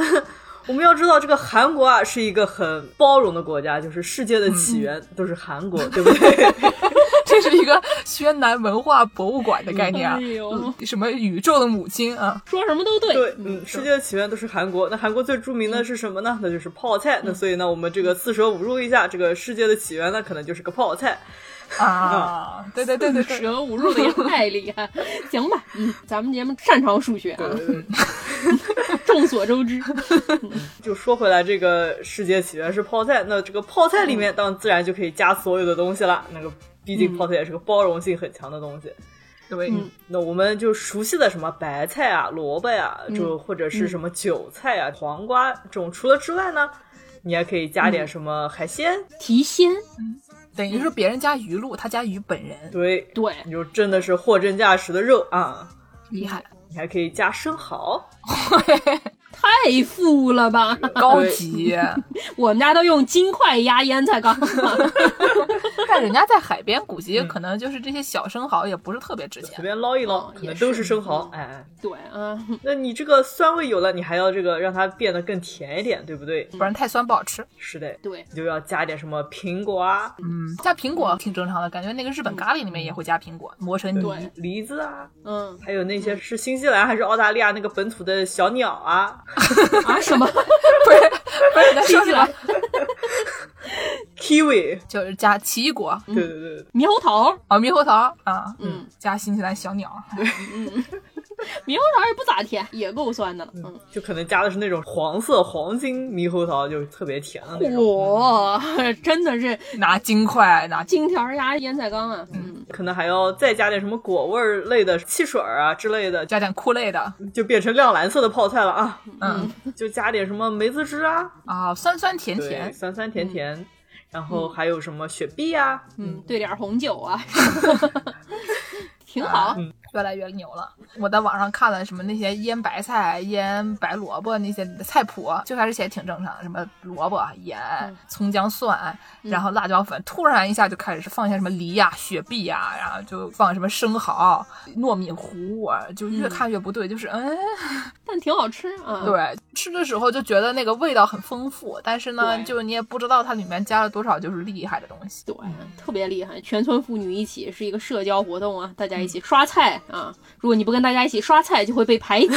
我们要知道这个韩国啊是一个很包容的国家，就是世界的起源都是韩国，对不对？这是一个宣南文化博物馆的概念啊。哎，呦，什么宇宙的母亲啊，说什么都对，对，嗯，世界的起源都是韩国。那韩国最著名的是什么呢？那就是泡菜。那所以呢，我们这个四舍五入一下，这个世界的起源呢，可能就是个泡菜。啊，对对对对对，蛇五入的也太厉害，行吧，嗯，咱们节目擅长数学啊，众所周知，就说回来，这个世界起源是泡菜，那这个泡菜里面当然自然就可以加所有的东西了。那个毕竟泡菜也是个包容性很强的东西。对，嗯。那我们就熟悉的什么白菜啊、萝卜呀、就或者是什么韭菜啊、黄瓜这种，除了之外呢，你还可以加点什么海鲜，提鲜，等于说别人加鱼露，他加鱼本人，对，对，你就真的是货真价实的肉啊。厉害，你还可以加生蚝，太富了吧！高级。我们家都用金块压腌菜缸，但人家在海边，估计可能就是这些小生蚝也不是特别值钱随。便捞一捞，可能都是是生蚝。嗯哎，对啊，那你这个酸味有了，你还要这个让它变得更甜一点，对不对？不然太酸不好吃。是的，对，你就要加点什么苹果啊、嗯，加苹果挺正常的，感觉那个日本咖喱里面也会加苹果，磨成泥。梨子啊，嗯还有那些是新西兰还是澳大利亚那个本土的小鸟啊啊什么？不 是不是，说起来？，kiwi，就是加奇异果。对对对，猕猴桃，啊，猕猴桃啊，嗯，加新西兰小鸟。嗯，猕猴桃也不咋甜，也够酸的了。嗯，就可能加的是那种黄色黄金猕猴桃，就特别甜的那种。哇，真的是拿金块，拿金条压腌菜缸啊！嗯，可能还要再加点什么果味儿类的汽水儿啊之类的，加点酷类的就变成亮蓝色的泡菜了啊！嗯 就加点什么梅子汁啊，啊，酸酸甜，甜，酸酸甜甜，然后还有什么雪碧啊，嗯，兑点红酒啊，挺好。越来越牛了。我在网上看了什么那些腌白菜、腌白萝卜那些菜谱，最开始写的挺正常的，什么萝卜、盐、葱姜蒜，然后辣椒粉，突然一下就开始是放些什么梨呀、雪碧呀，然后就放什么生蚝、糯米糊，啊就越看越不对，就是嗯，但挺好吃啊。对，吃的时候就觉得那个味道很丰富，但是呢，就你也不知道它里面加了多少就是厉害的东西。对，特别厉害，全村妇女一起是一个社交活动啊，大家一起刷菜啊。如果你不跟大家一起刷菜，就会被排挤。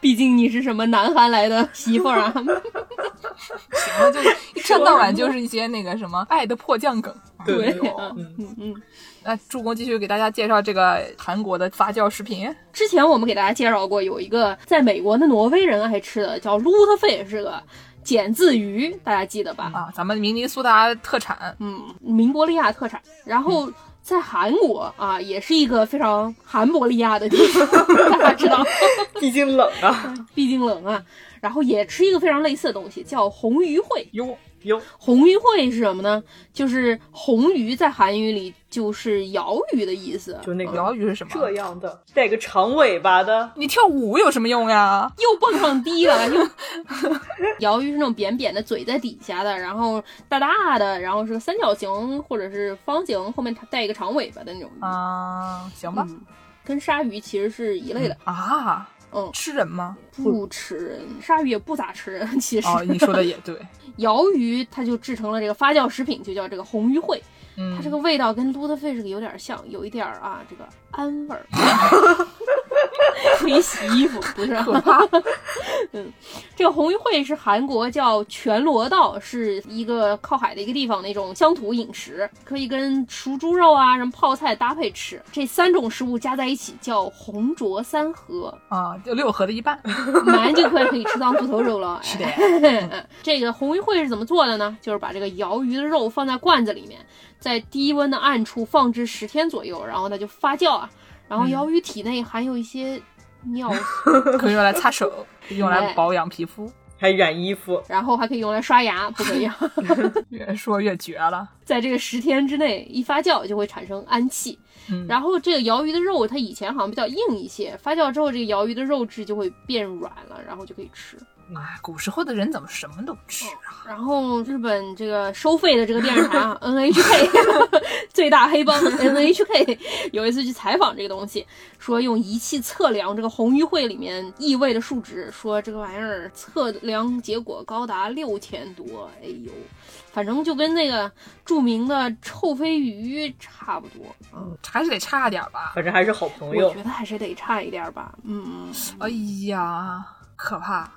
毕竟你是什么南韩来的媳妇儿啊？行了就一天到晚就是一些那个什么 爱的迫降梗。对对，嗯嗯嗯嗯。那助攻继续给大家介绍这个韩国的发酵食品。之前我们给大家介绍过，有一个在美国的挪威人爱吃的，叫 l u t f i 是个碱渍鱼，大家记得吧？啊，咱们明尼苏达特产，嗯，明伯利亚特产。然后在韩国啊，也是一个非常韩伯利亚的地方，大家知道，毕竟冷啊，毕竟冷啊。然后也吃一个非常类似的东西，叫红鱼烩。哟，哟，红鱼会是什么呢？就是红鱼在韩语里就是鳐鱼的意思。就那个鳐鱼是什么？这样的，带个长尾巴的，你跳舞有什么用呀？又蹦上低了，又鳐鱼是那种扁扁的，嘴在底下的，然后大大的，然后是个三角形或者是方形，后面带一个长尾巴的那种。啊，行吧。嗯，跟鲨鱼其实是一类的。啊，嗯，吃人吗？不吃人，鲨鱼也不咋吃人。其实，哦，你说的也对。鳐鱼它就制成了这个发酵食品，就叫这个红鱼烩。嗯它这个味道跟 u t f i s 有点像，有一点儿啊，这个氨味儿。可以洗衣服，不是？可怕。嗯，这个红鱼烩是韩国叫全罗道，是一个靠海的一个地方的一种乡土饮食，可以跟熟猪肉啊、什么泡菜搭配吃。这三种食物加在一起叫红灼三合，啊，就六合的一半。马上就快可以吃到猪头肉了。是的哎 这个红鱼烩是怎么做的呢？就是把这个鳐鱼的肉放在罐子里面，在低温的暗处放置十天左右，然后它就发酵啊。然后鳐鱼体内含有一些尿 素，可以用来擦手，可 以用来保养皮肤。还染衣服，然后还可以用来刷牙，不可以啊。越说越绝了。在这个十天之内一发酵就会产生氨气，嗯然后这个鳐鱼的肉它以前好像比较硬一些，发酵之后这个鳐鱼的肉质就会变软了，然后就可以吃。哎，古时候的人怎么什么都吃啊？然后日本这个收费的这个电视台啊 NHK 最大黑帮 NHK 有一次去采访这个东西，说用仪器测量这个红鱼会里面异味的数值，说这个玩意儿测量结果高达六千多，哎呦，反正就跟那个著名的臭飞鱼差不多嗯。还是得差点吧。反正还是好朋友我觉。得还是得差一点吧，嗯，哎呀，可怕！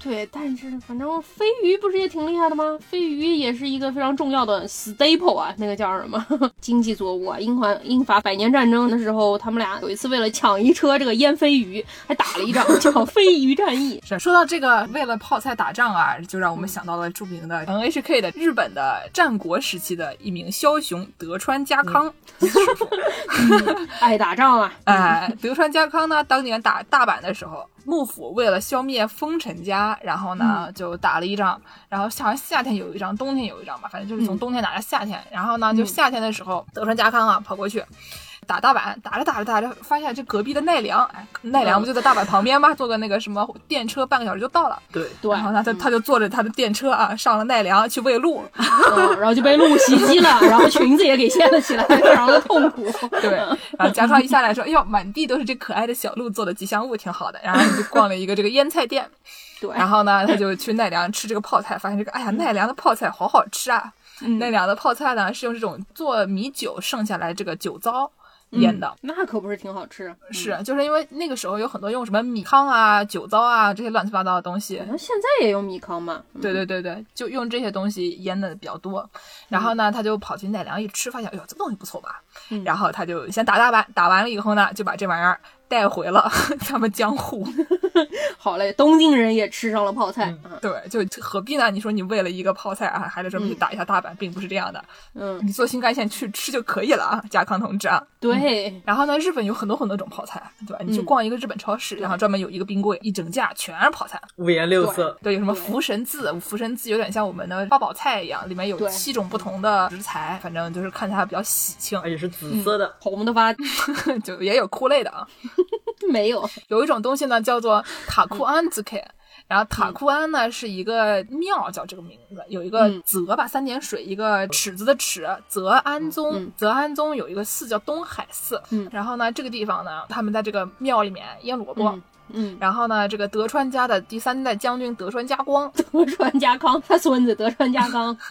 对，但是反正鲱鱼不是也挺厉害的吗？鲱鱼也是一个非常重要的 staple 啊，那个叫什么 经济作物啊？英法英法百年战争的时候，他们俩有一次为了抢一车这个腌鲱鱼，还打了一仗 叫鲱鱼战役。是说到这个，为了泡菜打仗啊，就让我们想到了著名的 NHK 的日本的战国时期的一名枭雄德川家康。爱打仗啊，哎，德川家康呢，当年打大阪的时候，幕府为了消灭丰臣家，然后呢就打了一仗，然后好像夏天有一仗，冬天有一仗吧，反正就是从冬天打到夏天。然后呢，就夏天的时候，德川家康啊跑过去。打大阪，打着打着打着，发现这隔壁的奈良，哎，奈良不就在大阪旁边吗？坐个那个什么电车，半个小时就到了。对，对，然后他，他他就坐着他的电车啊，上了奈良去喂鹿。嗯，然后就被鹿袭击了，然后裙子也给掀了起来，非常的痛苦。对，然后家康一下来说：“哎呦，满地都是这可爱的小鹿做的吉祥物，挺好的。”然后就逛了一个这个腌菜店，对，然后呢，他就去奈良吃这个泡菜，发现这个哎呀，奈良的泡菜好好吃啊！嗯奈良的泡菜呢是用这种做米酒剩下来这个酒糟。腌的。那可不是挺好吃。是，就是因为那个时候有很多用什么米糠啊、酒糟啊这些乱七八糟的东西好，像现在也用米糠嘛。嗯对对对对，就用这些东西腌的比较多。然后呢，他就跑去奈良一吃，发现，哎呦，这个东西不错吧？嗯然后他就先打打完，打完了以后呢，就把这玩意儿带回了 咱们江户。好嘞，东京人也吃上了泡菜。嗯对，就何必呢？你说你为了一个泡菜啊，还得专门去打一下大阪，并不是这样的。嗯，你坐新干线去吃就可以了啊，甲康同志啊。对，然后呢，日本有很多很多种泡菜，对吧？你去嗯逛一个日本超市，然后专门有一个冰柜，一整架全是泡菜。五颜六色，对，有什么对福神字？福神字有点像我们的八宝菜一样，里面有七种不同的食材，反正就是看起来比较喜庆而，且是紫色的。红的吧 就也有酷类的啊。没有。有一种东西呢，叫做塔库安兹 K。然后塔库安呢是一个庙，叫这个名字，有一个嗯泽吧，三点水，一个尺子的尺，泽安宗。嗯泽安宗有一个寺叫东海寺，嗯然后呢，这个地方呢，他们在这个庙里面腌萝卜。嗯嗯，然后呢，这个德川家的第三代将军德川家光，德川家康，他孙子德川家康。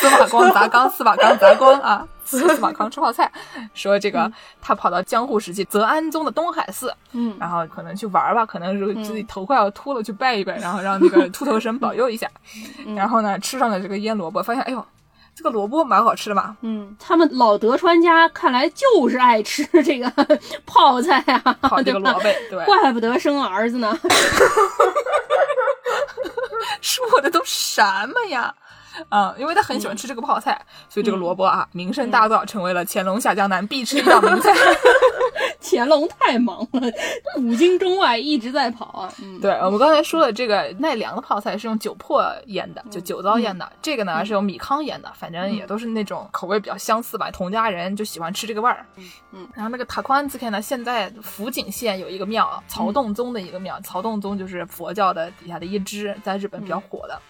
司马光砸缸，司马光砸光啊！司马光吃泡菜，说这个他跑到江户时期泽安宗的东海寺，嗯然后可能去玩吧，可能是自己头快要秃了，去拜一拜，然后让那个秃头神保佑一下。然后呢，吃上了这个腌萝卜，发现哎呦，这个萝卜蛮好吃的嘛，嗯，他们老德川家看来就是爱吃这个 泡菜啊，泡这个萝卜，对，怪不得生儿子呢。说的都什么呀？啊、因为他很喜欢吃这个泡菜，所以这个萝卜啊名声大噪，成为了乾隆下江南必吃一道名菜。乾隆太忙了，古今中外一直在跑啊。嗯，对，我们刚才说的这个奈良的泡菜是用酒粕腌的，就酒糟腌的。这个呢是用米糠腌的，反正也都是那种口味比较相似吧。同家人就喜欢吃这个味儿。嗯，然后那个塔宽子片呢，现在福井县有一个庙，曹洞宗的一个庙，曹洞宗就是佛教的底下的一支，在日本比较火的。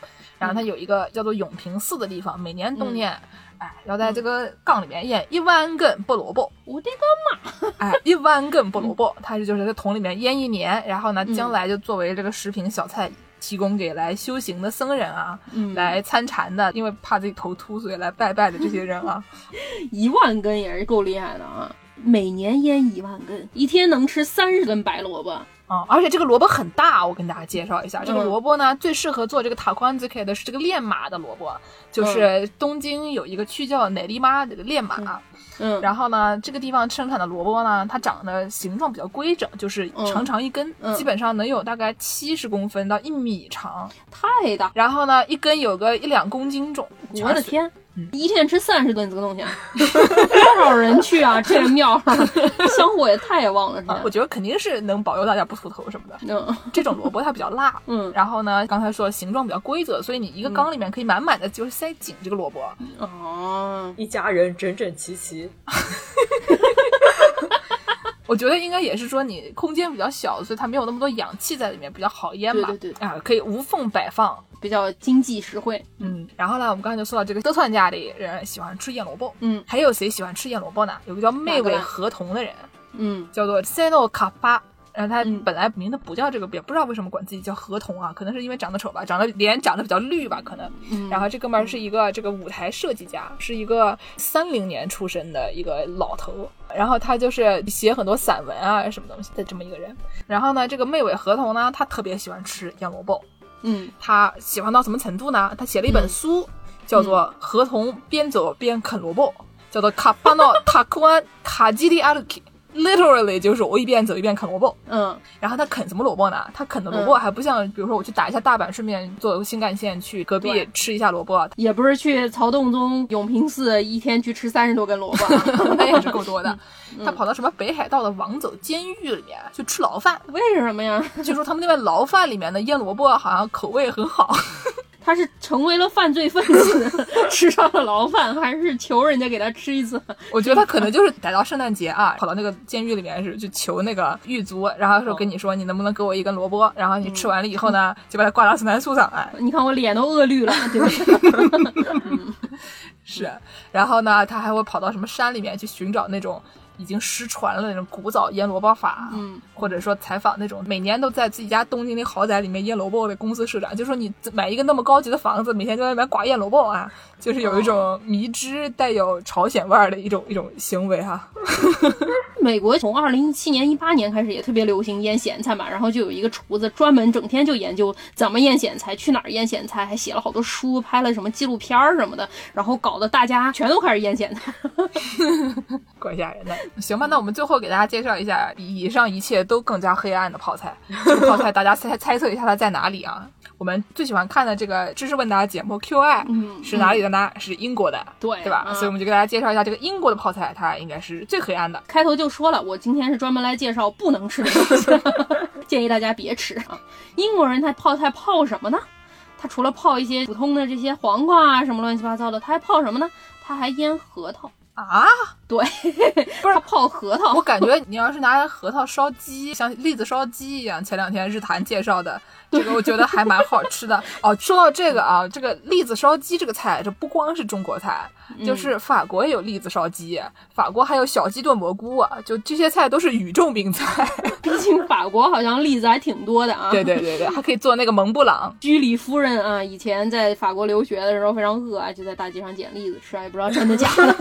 然后它有一个叫做永平寺的地方，每年冬天，哎，要在这个缸里面腌一万根菠萝卜。我的个妈哎，一万根菠萝卜，它是就是在桶里面腌一年，然后呢，将来就作为这个食品小菜提供给来修行的僧人啊，嗯来参禅的，因为怕自己头秃，所以来拜拜的这些人啊，一万根也是够厉害的啊！每年腌一万根，一天能吃三十根白萝卜。啊、而且这个萝卜很大，我跟大家介绍一下，这个嗯萝卜呢，最适合做这个塔宽兹 K 的是这个练马的萝卜，就是东京有一个区叫乃利妈这个练马。嗯，然后呢，这个地方生产的萝卜呢，它长得形状比较规整，就是长长一根，嗯基本上能有大概七十公分到一米长。太大，然后呢，一根有个一两公斤重。我的天！嗯一天吃三十顿这个东西，多少人去啊？这个庙香火也太旺了，是吧我？觉得肯定是能保佑大家不秃头什么的。嗯这种萝卜它比较辣，嗯然后呢，刚才说形状比较规则，所以你一个缸里面可以满满的就是塞紧这个萝卜。哦，一家人整整齐齐，我觉得应该也是说你空间比较小，所以它没有那么多氧气在里面，比较好腌吧。对对对啊，可以无缝摆放。比较经济实惠。嗯，然后呢，我们刚才就说到这个德川家里人喜欢吃腌萝卜，嗯还有谁喜欢吃腌萝卜呢？有个叫妹尾哪个呢合同的人，嗯叫做 Seno 卡巴。然后他嗯本来名字不叫这个，也不知道为什么管自己叫河童啊，可能是因为长得丑吧，长得脸长得比较绿吧，可能。嗯，然后这哥们儿是一个这个舞台设计家，是一个三零年出生的一个老头。然后他就是写很多散文啊什么东西的这么一个人。然后呢，这个妹尾合同呢，他特别喜欢吃腌萝卜，嗯他喜欢到什么程度呢？他写了一本书，叫做《河童边走边啃萝卜》，叫做《卡巴诺塔库安卡基利阿鲁基》。Literally 就是我一边走一边啃萝卜，嗯然后他啃什么萝卜呢？他啃的萝卜还不像，比如说我去打一下大阪，顺便坐新干线去隔壁吃一下萝卜，也不是去曹洞宗永平寺一天去吃三十多根萝卜啊，那也是够多的。他跑到什么北海道的王走监狱里面去吃牢饭，为什么呀？据说他们那边牢饭里面的腌萝卜好像口味很好。他是成为了犯罪分子，吃上了牢饭，还是求人家给他吃一次？我觉得他可能就是逮到圣诞节啊，跑到那个监狱里面是去求那个狱卒，然后说跟你说你能不能给我一根萝卜，然后你吃完了以后呢，就把它挂到圣诞树上，来，你看我脸都饿绿了，对不对？是，然后呢，他还会跑到什么山里面去寻找那种已经失传了那种古早腌萝卜法，嗯，或者说采访那种每年都在自己家东京那豪宅里面腌萝卜的公司社长，就说你买一个那么高级的房子，每天在外面刮腌萝卜啊，就是有一种迷之带有朝鲜味儿的一种一种行为哈。美国从二零一七年、一八年开始也特别流行腌咸菜嘛，然后就有一个厨子专门整天就研究怎么腌咸菜，去哪儿腌咸菜，还写了好多书，拍了什么纪录片儿什么的，然后搞得大家全都开始腌咸菜。怪吓人的。行吧，那我们最后给大家介绍一下以上一切都更加黑暗的泡菜。这个泡菜大家猜猜测一下它在哪里啊？我们最喜欢看的这个知识问答节目 QI 嗯是哪里的呢？是英国的，对对吧？嗯所以我们就给大家介绍一下这个英国的泡菜，它应该是最黑暗的。开头就说了，我今天是专门来介绍不能吃的东西，建议大家别吃啊。英国人他泡菜泡什么呢？他除了泡一些普通的这些黄瓜啊什么乱七八糟的，他还泡什么呢？他还腌核桃。啊，对，不是他泡核桃我。感觉你要是拿核桃烧鸡，像栗子烧鸡一样，前两天日坛介绍的这个，我觉得还蛮好吃的。哦，说到这个啊，这个栗子烧鸡这个菜，这不光是中国菜，就是法国也有栗子烧鸡，法国还有小鸡炖蘑菇啊，就这些菜都是宇宙名菜。毕竟法国好像栗子还挺多的啊。对对对对，还可以做那个蒙布朗。居里夫人啊，以前在法国留学的时候非常饿啊，就在大街上捡栗子吃啊，也不知道真的假的。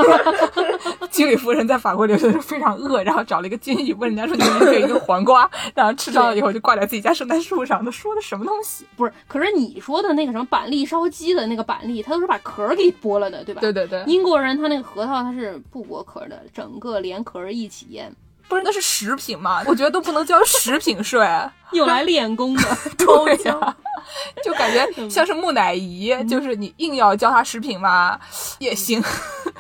居里夫人在法国留学的时候非常饿，然后找了一个金鱼，问人家说：“你能不能给一个黄瓜？”然后吃上了以后就挂在自己家圣诞树上。他说的什么东西？不是，可是你说的那个什么板栗烧鸡的那个板栗，它都是把壳儿给剥了的，对吧？对对对，英国人他那个核桃他是不剥壳的，整个连壳儿一起腌，不是那是食品嘛？我觉得都不能交食品税。用来练功的。对呀、就感觉 像是木乃伊，就是你硬要叫它食品嘛，也行。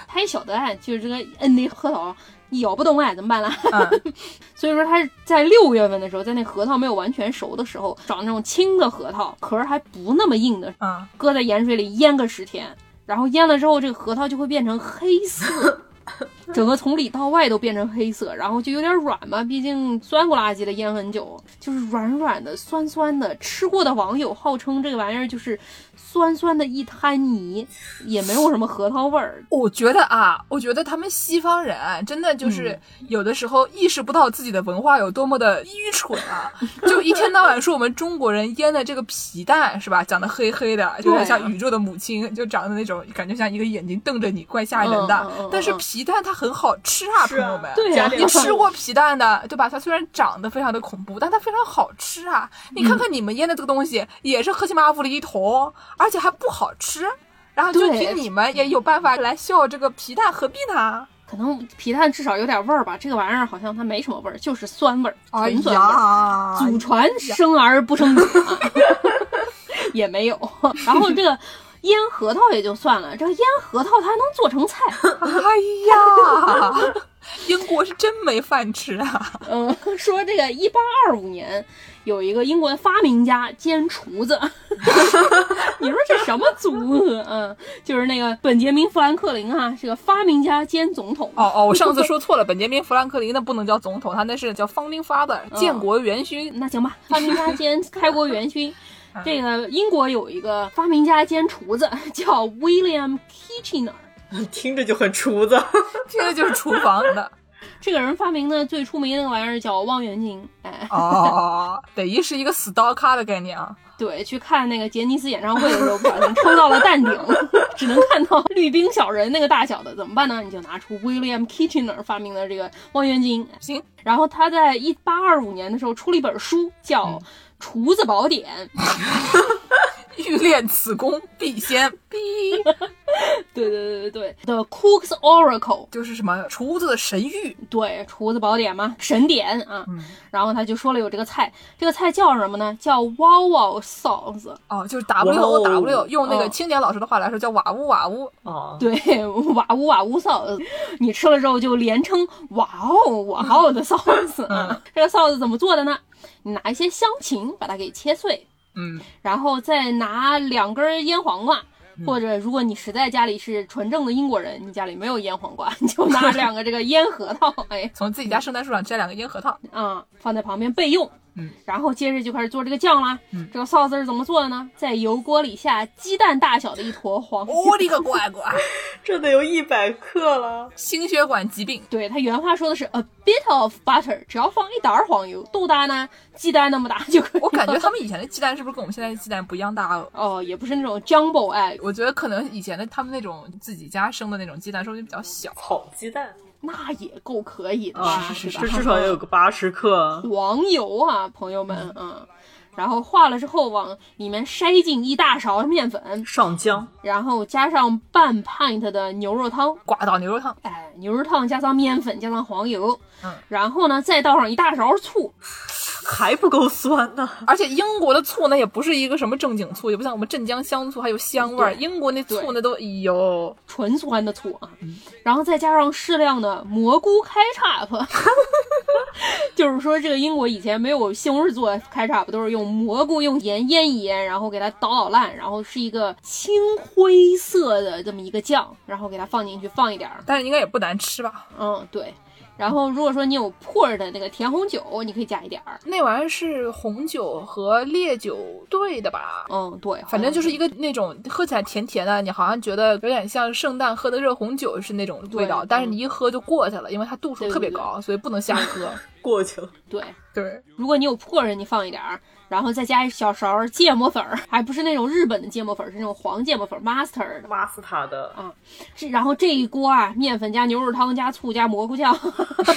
他也晓得哎，就是这个摁那核桃咬不动哎，怎么办啦？嗯，所以说他是在六月份的时候，在那核桃没有完全熟的时候，找那种青的核桃，壳儿还不那么硬的，嗯，搁在盐水里腌个十天，然后腌了之后，这个核桃就会变成黑色。整个从里到外都变成黑色，然后就有点软嘛，毕竟酸不拉几的腌很久，就是软软的、酸酸的。吃过的网友号称这个玩意儿就是酸酸的一滩泥，也没有什么核桃味儿。我觉得啊，我觉得他们西方人啊真的就是有的时候意识不到自己的文化有多么的愚蠢啊，就一天到晚说我们中国人腌的这个皮蛋是吧，长得黑黑的，就有点像宇宙的母亲，就长得那种感觉像一个眼睛瞪着你，怪吓人的。但是皮蛋它很好吃啊，啊朋友们。你吃过皮蛋的，对吧？它虽然长得非常的恐怖，但它非常好吃啊！你看看你们腌的这个东西，也是黑漆麻糊的一坨，而且还不好吃。然后就凭你们也有办法来笑这个皮蛋，何必呢？可能皮蛋至少有点味儿吧，这个玩意儿好像它没什么味儿，就是酸味儿，哎纯酸味祖传生而不生 也没有。然后这个腌核桃也就算了，这个腌核桃它还能做成菜。哎呀，英国是真没饭吃啊！嗯，说这个一八二五年有一个英国的发明家兼厨子，你说这什么组合？嗯，就是那个本杰明·富兰克林啊，是个发明家兼总统。哦哦，我上次说错了，本杰明·富兰克林那不能叫总统，他那是叫 founding father，建嗯国元勋。那行吧，发明家兼开国元勋。这个英国有一个发明家兼厨子 叫 William Kitchener，听着就很厨子。听着就是厨房的这个人发明的最出名的那个玩意儿叫望远镜。哎，哦，等于是一个 star 咖的概念啊。对，去看那个杰尼斯演唱会的时候，不小心抽到了蛋顶，只能看到绿冰小人那个大小的，怎么办呢？你就拿出 William Kitchener 发明的这个望远镜。行，然后他在一八二五年的时候出了一本书，叫《厨子宝典》。欲 练此功，必先 必，对对对对对，The Cook's Oracle，就是什么厨子的神谕。对，厨子宝典嘛，神典啊。然后他就说了有这个菜，这个菜叫什么呢？叫 Wow Wow Sauce。哦，就是 W O W，用那个哦青年老师的话来说叫瓦乌瓦乌。啊，对，瓦乌瓦乌 sauce，你吃了之后就连称哇哦哇哦的 sauce 啊。这个 sauce 怎么做的呢？你拿一些香芹把它给切碎，嗯，然后再拿两根腌黄瓜。或者，如果你实在家里是纯正的英国人，你家里没有腌黄瓜，你 就拿两个这个腌核桃，哎，从自己家圣诞树上摘两个腌核桃。啊、放在旁边备用。嗯，然后接着就开始做这个酱啦。嗯，这个 sauce 是怎么做的呢？在油锅里下鸡蛋大小的一坨黄油。我的个乖乖，这得有一百克了。心血管疾病。对他原话说的是 a bit of butter，只要放一点儿黄油，多大呢？鸡蛋那么大就可以。我感觉他们以前的鸡蛋是不是跟我们现在的鸡蛋不一样大哦？哦，也不是那种 jumbo egg，我觉得可能以前的他们那种自己家生的那种鸡蛋，说不定比较小。炒鸡蛋那也够可以的吧？啊，是是对吧这至少也有个八十克。黄油啊，朋友们，嗯，然后化了之后往里面筛进一大勺面粉，上浆，然后加上半 pint 的牛肉汤，刮到牛肉汤，哎，牛肉汤加上面粉加上黄油，嗯，然后呢再倒上一大勺醋，还不够酸呢。而且英国的醋呢也不是一个什么正经醋，也不像我们镇江香醋还有香味儿。对。英国那醋呢都，哎呦，纯酸的醋啊，然后再加上适量的蘑菇开叉子，就是说这个英国以前没有西红柿做开叉子，都是用蘑菇用盐腌一腌，然后给它捣捣烂，然后是一个青灰色的这么一个酱，然后给它放进去，放一点儿，但是应该也不难吃吧？嗯，对。然后如果说你有 pour 的那个甜红酒，你可以加一点儿，那玩意儿是红酒和烈酒兑的吧？嗯，对，反正就是一个那种喝起来甜甜的，你好像觉得有点像圣诞喝的热红酒是那种味道，但是你一喝就过去了，因为它度数特别对对高，所以不能瞎喝。过去了，对。对，如果你有 pour，你放一点儿，然后再加一小勺芥末粉儿，还不是那种日本的芥末粉儿，是那种黄芥末粉儿 master 的，master 的是，然后这一锅啊，面粉加牛肉汤加醋加蘑菇酱，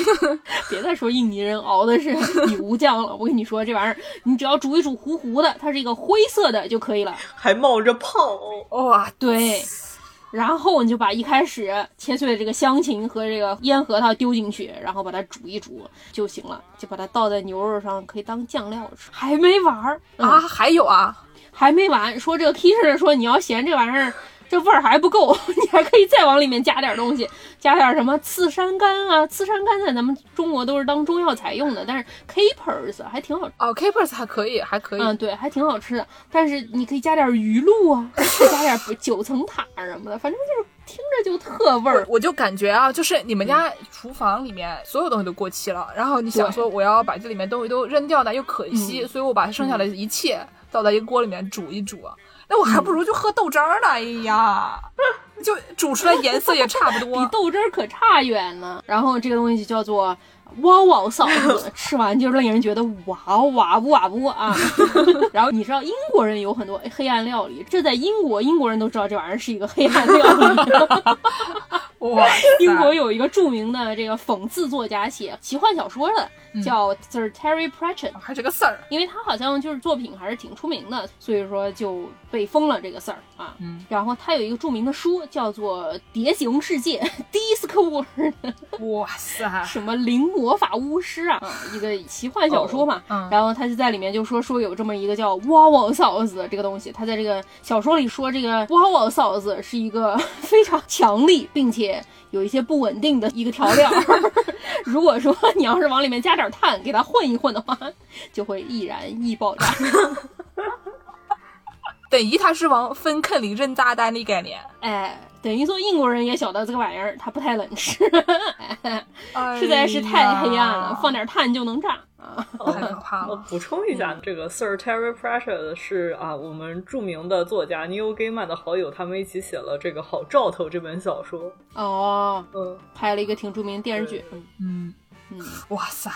别再说印尼人熬的是 油酱了。我跟你说，这玩意儿你只要煮一煮糊糊的，它是一个灰色的就可以了。还冒着泡，哇，对，然后你就把一开始切碎的这个香芹和这个腌核桃丢进去，然后把它煮一煮就行了，就把它倒在牛肉上，可以当酱料吃。还没完儿嗯啊，还有啊，还没完，说这个 Kisher 说你要嫌这玩意儿这味儿还不够，你还可以再往里面加点东西，加点什么刺山柑啊，刺山柑在咱们中国都是当中药材用的，但是 capers 还挺好，哦，capers 还可以，还可以。嗯，对，还挺好吃的。但是你可以加点鱼露啊，再 加点九层塔什么的，反正就是听着就特味儿。我就感觉啊，就是你们家厨房里面所有东西都过期了，然后你想说我要把这里面东西都扔掉呢，又可惜，所以我把剩下的一切倒在一个锅里面煮一煮。那我还不如就喝豆汁儿呢，哎呀，就煮出来颜色也差不多 比。豆汁儿可差远了。然后这个东西就叫做哇哇臊子，吃完就令人觉得哇哇不哇不啊。然后你知道英国人有很多黑暗料理，这在英国英国人都知道这玩意儿是一个黑暗料理。哇，英国有一个著名的这个讽刺作家写奇幻小说的，叫 Sir Terry Pratchett。还是个 Sir，。因为他好像就是作品还是挺出名的，所以说就被封了这个 Sir 啊。嗯，然后他有一个著名的书叫做《蝶形世界》（Discworld），哇塞，什么灵魔法巫师啊，啊一个奇幻小说嘛。嗯然后他就在里面就说说有这么一个叫哇哇嫂子这个东西，他在这个小说里说这个哇哇嫂子是一个非常强力并且有一些不稳定的一个调料。如果说你要是往里面加点碳，给它混一混的话，就会易燃易爆炸。等于他是往粪坑里扔炸弹的概念，哎，等于说英国人也晓得这个玩意儿它不太能吃，哎实在是太黑暗了，呀放点碳就能炸 啊。太可怕了。我补充一下，这个 Sir Terry Pratchett 是啊，我们著名的作家 Neil Gaiman 的好友，他们一起写了这个《好兆头》这本小说。哦，嗯，拍了一个挺著名的电视剧对。嗯哇塞，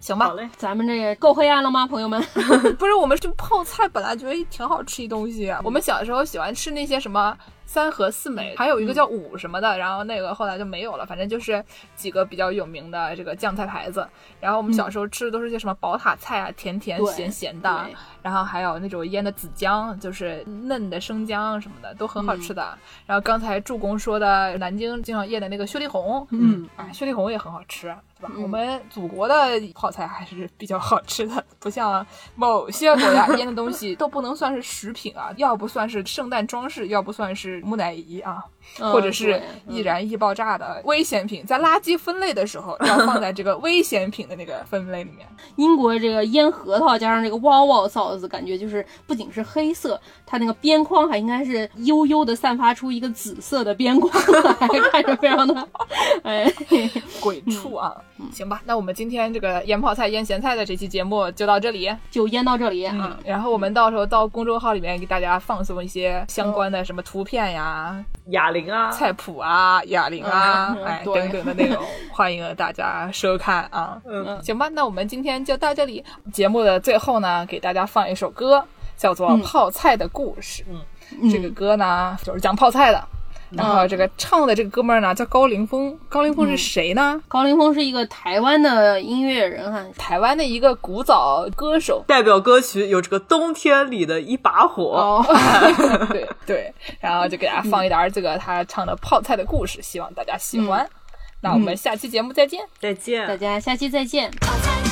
行吧好，嘞，咱们这个够黑暗了吗，朋友们？不是我们这泡菜本来觉得挺好吃一东西。啊，我们小时候喜欢吃那些什么三和四美，还有一个叫五什么的，然后那个后来就没有了，反正就是几个比较有名的这个酱菜牌子。然后我们小时候吃的都是些什么宝塔菜啊，甜甜咸咸的，然后还有那种腌的紫姜，就是嫩的生姜什么的，都很好吃的。然后刚才助攻说的南京经常腌的那个雪里红，嗯，啊，雪里红也很好吃，对吧？嗯我们祖国的泡菜还是比较好吃的，不像某些国家腌的东西 都不能算是食品啊，要不算是圣诞装饰，要不算是木乃伊啊，或者是易燃易爆炸的危险品，在垃圾分类的时候要放在这个危险品的那个分类里面。英国这个腌核桃加上这个 wow wow 臊子，感觉就是不仅是黑色，它那个边框还应该是悠悠的散发出一个紫色的边框来，看着非常的，哎，鬼畜啊！行吧，那我们今天这个腌泡菜、腌咸菜的这期节目就到这里。就腌到这里啊。嗯，然后我们到时候到公众号里面给大家放送一些相关的什么图片呀、哑铃啊，菜谱啊、哑铃啊，嗯哎等等的内容，欢迎大家收看啊。嗯，行吧，那我们今天就到这里。节目的最后呢，给大家放一首歌，叫做《泡菜的故事》。嗯，这个歌呢，就是讲泡菜的。然后这个唱的这个哥们儿呢，叫高凌风。高凌风是谁呢？高凌风是一个台湾的音乐人哈，台湾的一个古早歌手。代表歌曲有这个冬天里的一把火。哦，对对，然后就给大家放一点儿这个他唱的泡菜的故事，希望大家喜欢。那我们下期节目再见。再见大。家下期再见。泡菜。